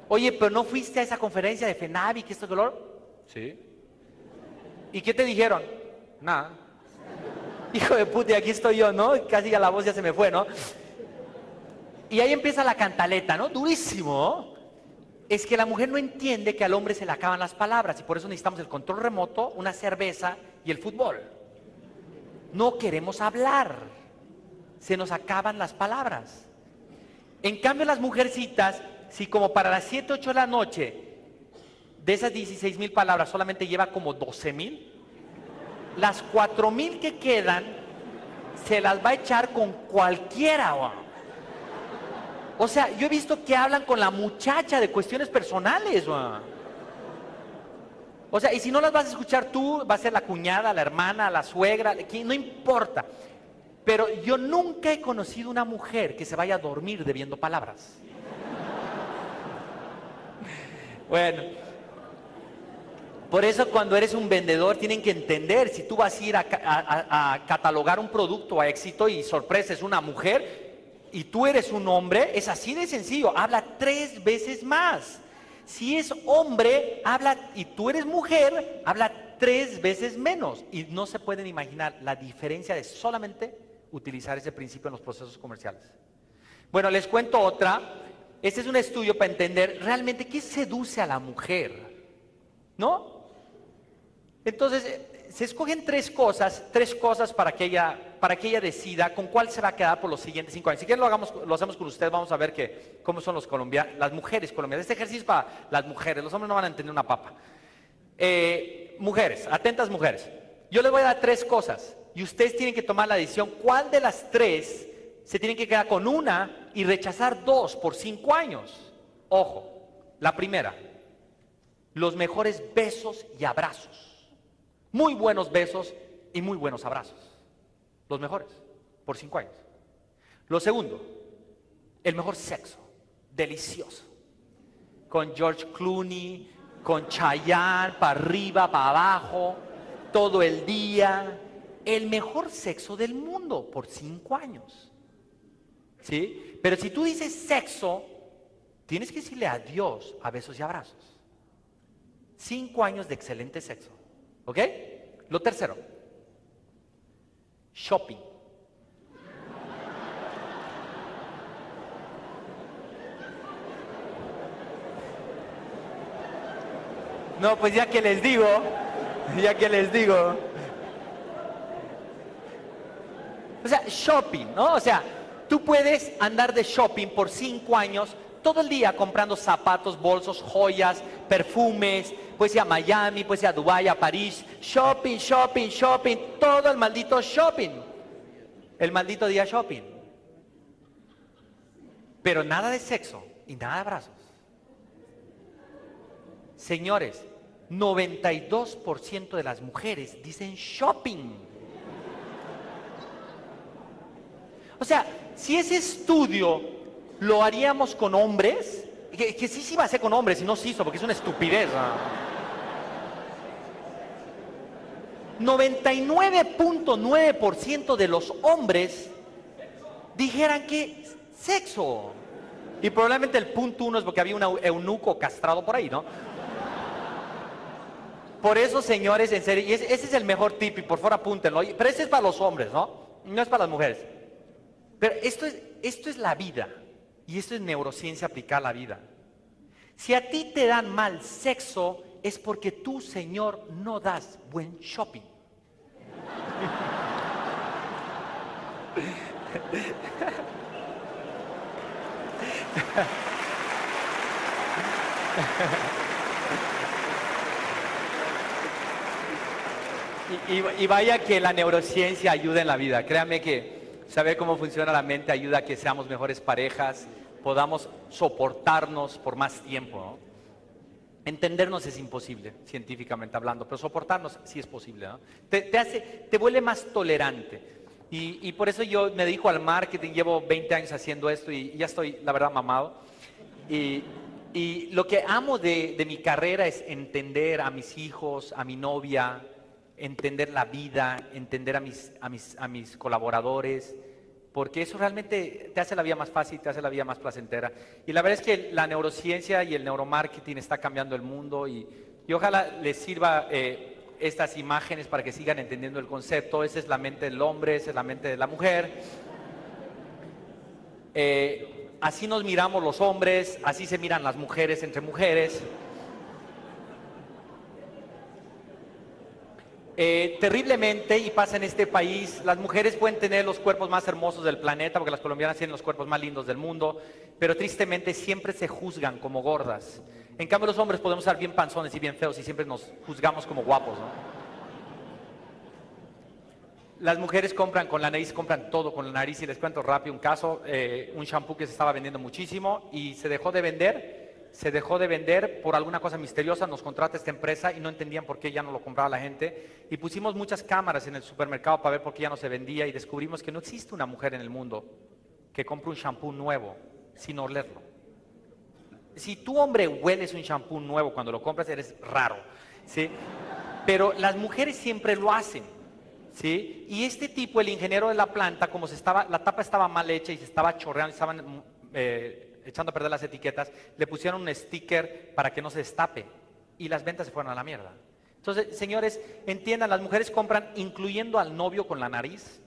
Oye, pero no fuiste a esa conferencia de FENAVI, que esto es dolor. Sí. ¿Y qué te dijeron? Nada. Hijo de puta, y aquí estoy yo, ¿no? Casi ya la voz ya se me fue, ¿no? Y ahí empieza la cantaleta, ¿no? Durísimo. Es que la mujer no entiende que al hombre se le acaban las palabras y por eso necesitamos el control remoto, una cerveza y el fútbol. No queremos hablar. Se nos acaban las palabras. En cambio, las mujercitas si como para las 7, 8 de la noche, de esas 16 mil palabras solamente lleva como 12 mil, las 4 mil que quedan se las va a echar con cualquiera. O sea, yo he visto que hablan con la muchacha de cuestiones personales. O sea, y si no las vas a escuchar tú, va a ser la cuñada, la hermana, la suegra, no importa. Pero yo nunca he conocido una mujer que se vaya a dormir debiendo palabras. Bueno, por eso cuando eres un vendedor tienen que entender, si tú vas a ir a, catalogar un producto a éxito y sorpresa es una mujer y tú eres un hombre, es así de sencillo, habla tres veces más. Si es hombre, habla y tú eres mujer, habla tres veces menos. Y no se pueden imaginar la diferencia de solamente utilizar ese principio en los procesos comerciales. Bueno, les cuento otra este es un estudio para entender realmente qué seduce a la mujer. ¿No? Entonces, eh, se escogen tres cosas, tres cosas para que ella, para que ella decida con cuál se va a quedar por los siguientes cinco años. Si quieren lo, hagamos, lo hacemos con ustedes, vamos a ver que, cómo son los colombianos, las mujeres colombianas. Este ejercicio es para las mujeres, los hombres no van a entender una papa. Eh, mujeres, atentas mujeres. Yo les voy a dar tres cosas y ustedes tienen que tomar la decisión cuál de las tres se tienen que quedar con una y rechazar dos por cinco años. Ojo, la primera, los mejores besos y abrazos. Muy buenos besos y muy buenos abrazos. Los mejores, por cinco años. Lo segundo, el mejor sexo, delicioso. Con George Clooney, con Chayanne, para arriba, para abajo, todo el día. El mejor sexo del mundo por cinco años. ¿Sí? Pero si tú dices sexo, tienes que decirle adiós a besos y abrazos. Cinco años de excelente sexo. ¿Ok? Lo tercero, shopping. No, pues ya que les digo, ya que les digo. O sea, shopping, ¿no? O sea, tú puedes andar de shopping por cinco años, todo el día comprando zapatos, bolsos, joyas, perfumes, puedes ir a Miami, puedes ir a Dubái, a París, shopping, shopping, shopping, todo el maldito shopping. El maldito día shopping. Pero nada de sexo y nada de abrazos. Señores, 92% de las mujeres dicen shopping. O sea, si ese estudio lo haríamos con hombres, que, sí sí va a ser con hombres y no se hizo porque es una estupidez. 99.9% de los hombres dijeran que sexo. Y probablemente el punto uno es porque había un eunuco castrado por ahí, ¿no? Por eso, señores, en serio, y ese, es el mejor tip y por favor apúntenlo. Pero ese es para los hombres, ¿no? No es para las mujeres. Pero esto es, esto es la vida. Y esto es neurociencia aplicada a la vida. Si a ti te dan mal sexo, es porque tú, Señor, no das buen shopping. <laughs> Y, vaya que la neurociencia ayuda en la vida. Créame que saber cómo funciona la mente ayuda a que seamos mejores parejas, podamos soportarnos por más tiempo. Entendernos es imposible, científicamente hablando, pero soportarnos sí es posible. Te, hace, te vuelve más tolerante. Y, por eso yo me dedico al marketing, llevo 20 años haciendo esto y ya estoy, la verdad, mamado. Y, lo que amo de, de mi carrera es entender a mis hijos, a mi novia, entender la vida, entender a mis, a mis, a mis colaboradores, porque eso realmente te hace la vida más fácil, te hace la vida más placentera. Y la verdad es que la neurociencia y el neuromarketing está cambiando el mundo y, ojalá les sirva eh, estas imágenes para que sigan entendiendo el concepto. Esa es la mente del hombre, esa es la mente de la mujer. Eh, así nos miramos los hombres, así se miran las mujeres entre mujeres. Eh, terriblemente, y pasa en este país, las mujeres pueden tener los cuerpos más hermosos del planeta, porque las colombianas tienen los cuerpos más lindos del mundo, pero tristemente siempre se juzgan como gordas. En cambio, los hombres podemos ser bien panzones y bien feos y siempre nos juzgamos como guapos. Las mujeres compran con la nariz, compran todo con la nariz y les cuento rápido un caso, eh, un shampoo que se estaba vendiendo muchísimo y se dejó de vender se dejó de vender por alguna cosa misteriosa, nos contrata esta empresa y no entendían por qué ya no lo compraba la gente. Y pusimos muchas cámaras en el supermercado para ver por qué ya no se vendía y descubrimos que no existe una mujer en el mundo que compre un shampoo nuevo sin olerlo. Si tu hombre hueles un shampoo nuevo cuando lo compras, eres raro. ¿sí? Pero las mujeres siempre lo hacen. ¿sí? Y este tipo, el ingeniero de la planta, como se estaba, la tapa estaba mal hecha y se estaba chorreando, estaban eh, echando a perder las etiquetas, le pusieron un sticker para que no se destape y las ventas se fueron a la mierda. Entonces, señores, entiendan, las mujeres compran incluyendo al novio con la nariz.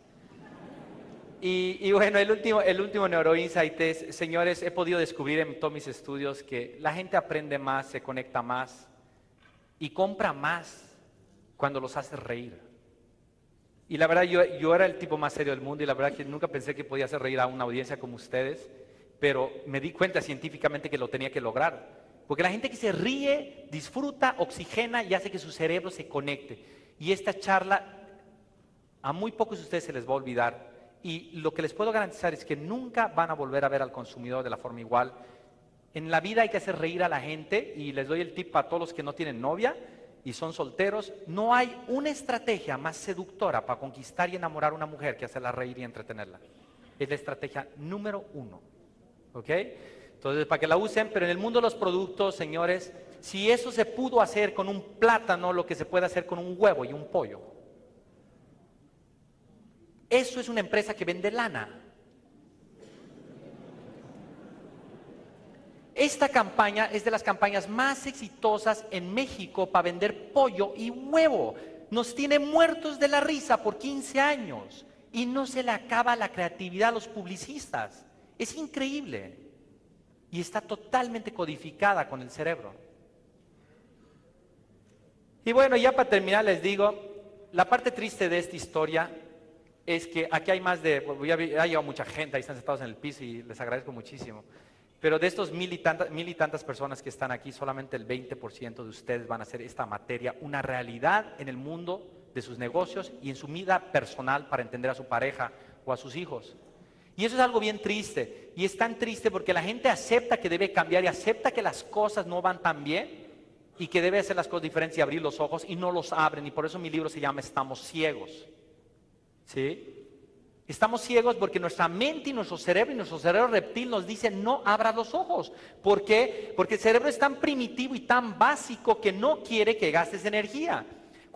Y, bueno, el último, el último neuroinsight es, señores, he podido descubrir en todos mis estudios que la gente aprende más, se conecta más y compra más cuando los hace reír. Y la verdad, yo, yo era el tipo más serio del mundo y la verdad que nunca pensé que podía hacer reír a una audiencia como ustedes pero me di cuenta científicamente que lo tenía que lograr. Porque la gente que se ríe, disfruta, oxigena y hace que su cerebro se conecte. Y esta charla a muy pocos de ustedes se les va a olvidar. Y lo que les puedo garantizar es que nunca van a volver a ver al consumidor de la forma igual. En la vida hay que hacer reír a la gente y les doy el tip a todos los que no tienen novia. y son solteros, no hay una estrategia más seductora para conquistar y enamorar a una mujer que hacerla reír y entretenerla. Es la estrategia número uno. ¿Ok? Entonces, para que la usen, pero en el mundo de los productos, señores, si eso se pudo hacer con un plátano, lo que se puede hacer con un huevo y un pollo. Eso es una empresa que vende lana. Esta campaña es de las campañas más exitosas en México para vender pollo y huevo. Nos tiene muertos de la risa por 15 años y no se le acaba la creatividad a los publicistas. Es increíble. Y está totalmente codificada con el cerebro. Y bueno, ya para terminar les digo, la parte triste de esta historia es que aquí hay más de, ya ha llegado mucha gente, ahí están sentados en el piso y les agradezco muchísimo. Pero de estos mil y, tantas, mil y tantas personas que están aquí, solamente el 20% de ustedes van a hacer esta materia una realidad en el mundo de sus negocios y en su vida personal para entender a su pareja o a sus hijos. Y eso es algo bien triste. Y es tan triste porque la gente acepta que debe cambiar y acepta que las cosas no van tan bien y que debe hacer las cosas diferentes y abrir los ojos y no los abren. Y por eso mi libro se llama Estamos ciegos. ¿Sí? Estamos ciegos porque nuestra mente y nuestro cerebro y nuestro cerebro reptil nos dicen no abra los ojos. ¿Por qué? Porque el cerebro es tan primitivo y tan básico que no quiere que gastes energía.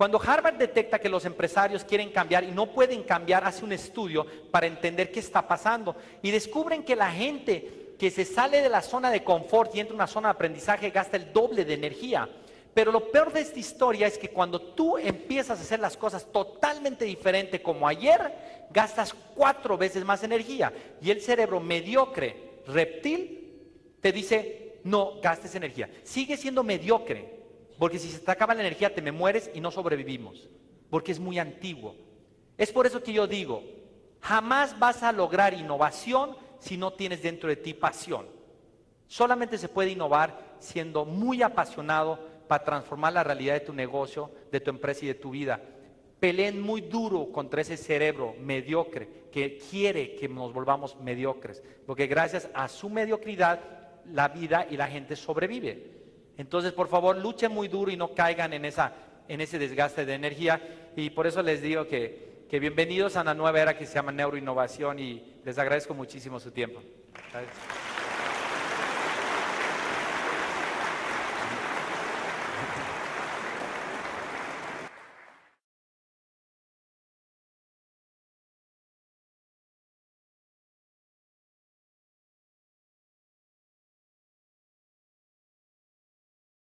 Cuando Harvard detecta que los empresarios quieren cambiar y no pueden cambiar, hace un estudio para entender qué está pasando y descubren que la gente que se sale de la zona de confort y entra en una zona de aprendizaje gasta el doble de energía. Pero lo peor de esta historia es que cuando tú empiezas a hacer las cosas totalmente diferente como ayer, gastas cuatro veces más energía. Y el cerebro mediocre, reptil, te dice, no gastes energía. Sigue siendo mediocre, porque si se te acaba la energía te me mueres y no sobrevivimos, porque es muy antiguo. Es por eso que yo digo, jamás vas a lograr innovación si no tienes dentro de ti pasión. Solamente se puede innovar siendo muy apasionado para transformar la realidad de tu negocio, de tu empresa y de tu vida. Peleen muy duro contra ese cerebro mediocre que quiere que nos volvamos mediocres, porque gracias a su mediocridad la vida y la gente sobrevive. Entonces, por favor, luchen muy duro y no caigan en, esa, en ese desgaste de energía. Y por eso les digo que, que bienvenidos a una nueva era que se llama neuroinnovación y les agradezco muchísimo su tiempo. Gracias.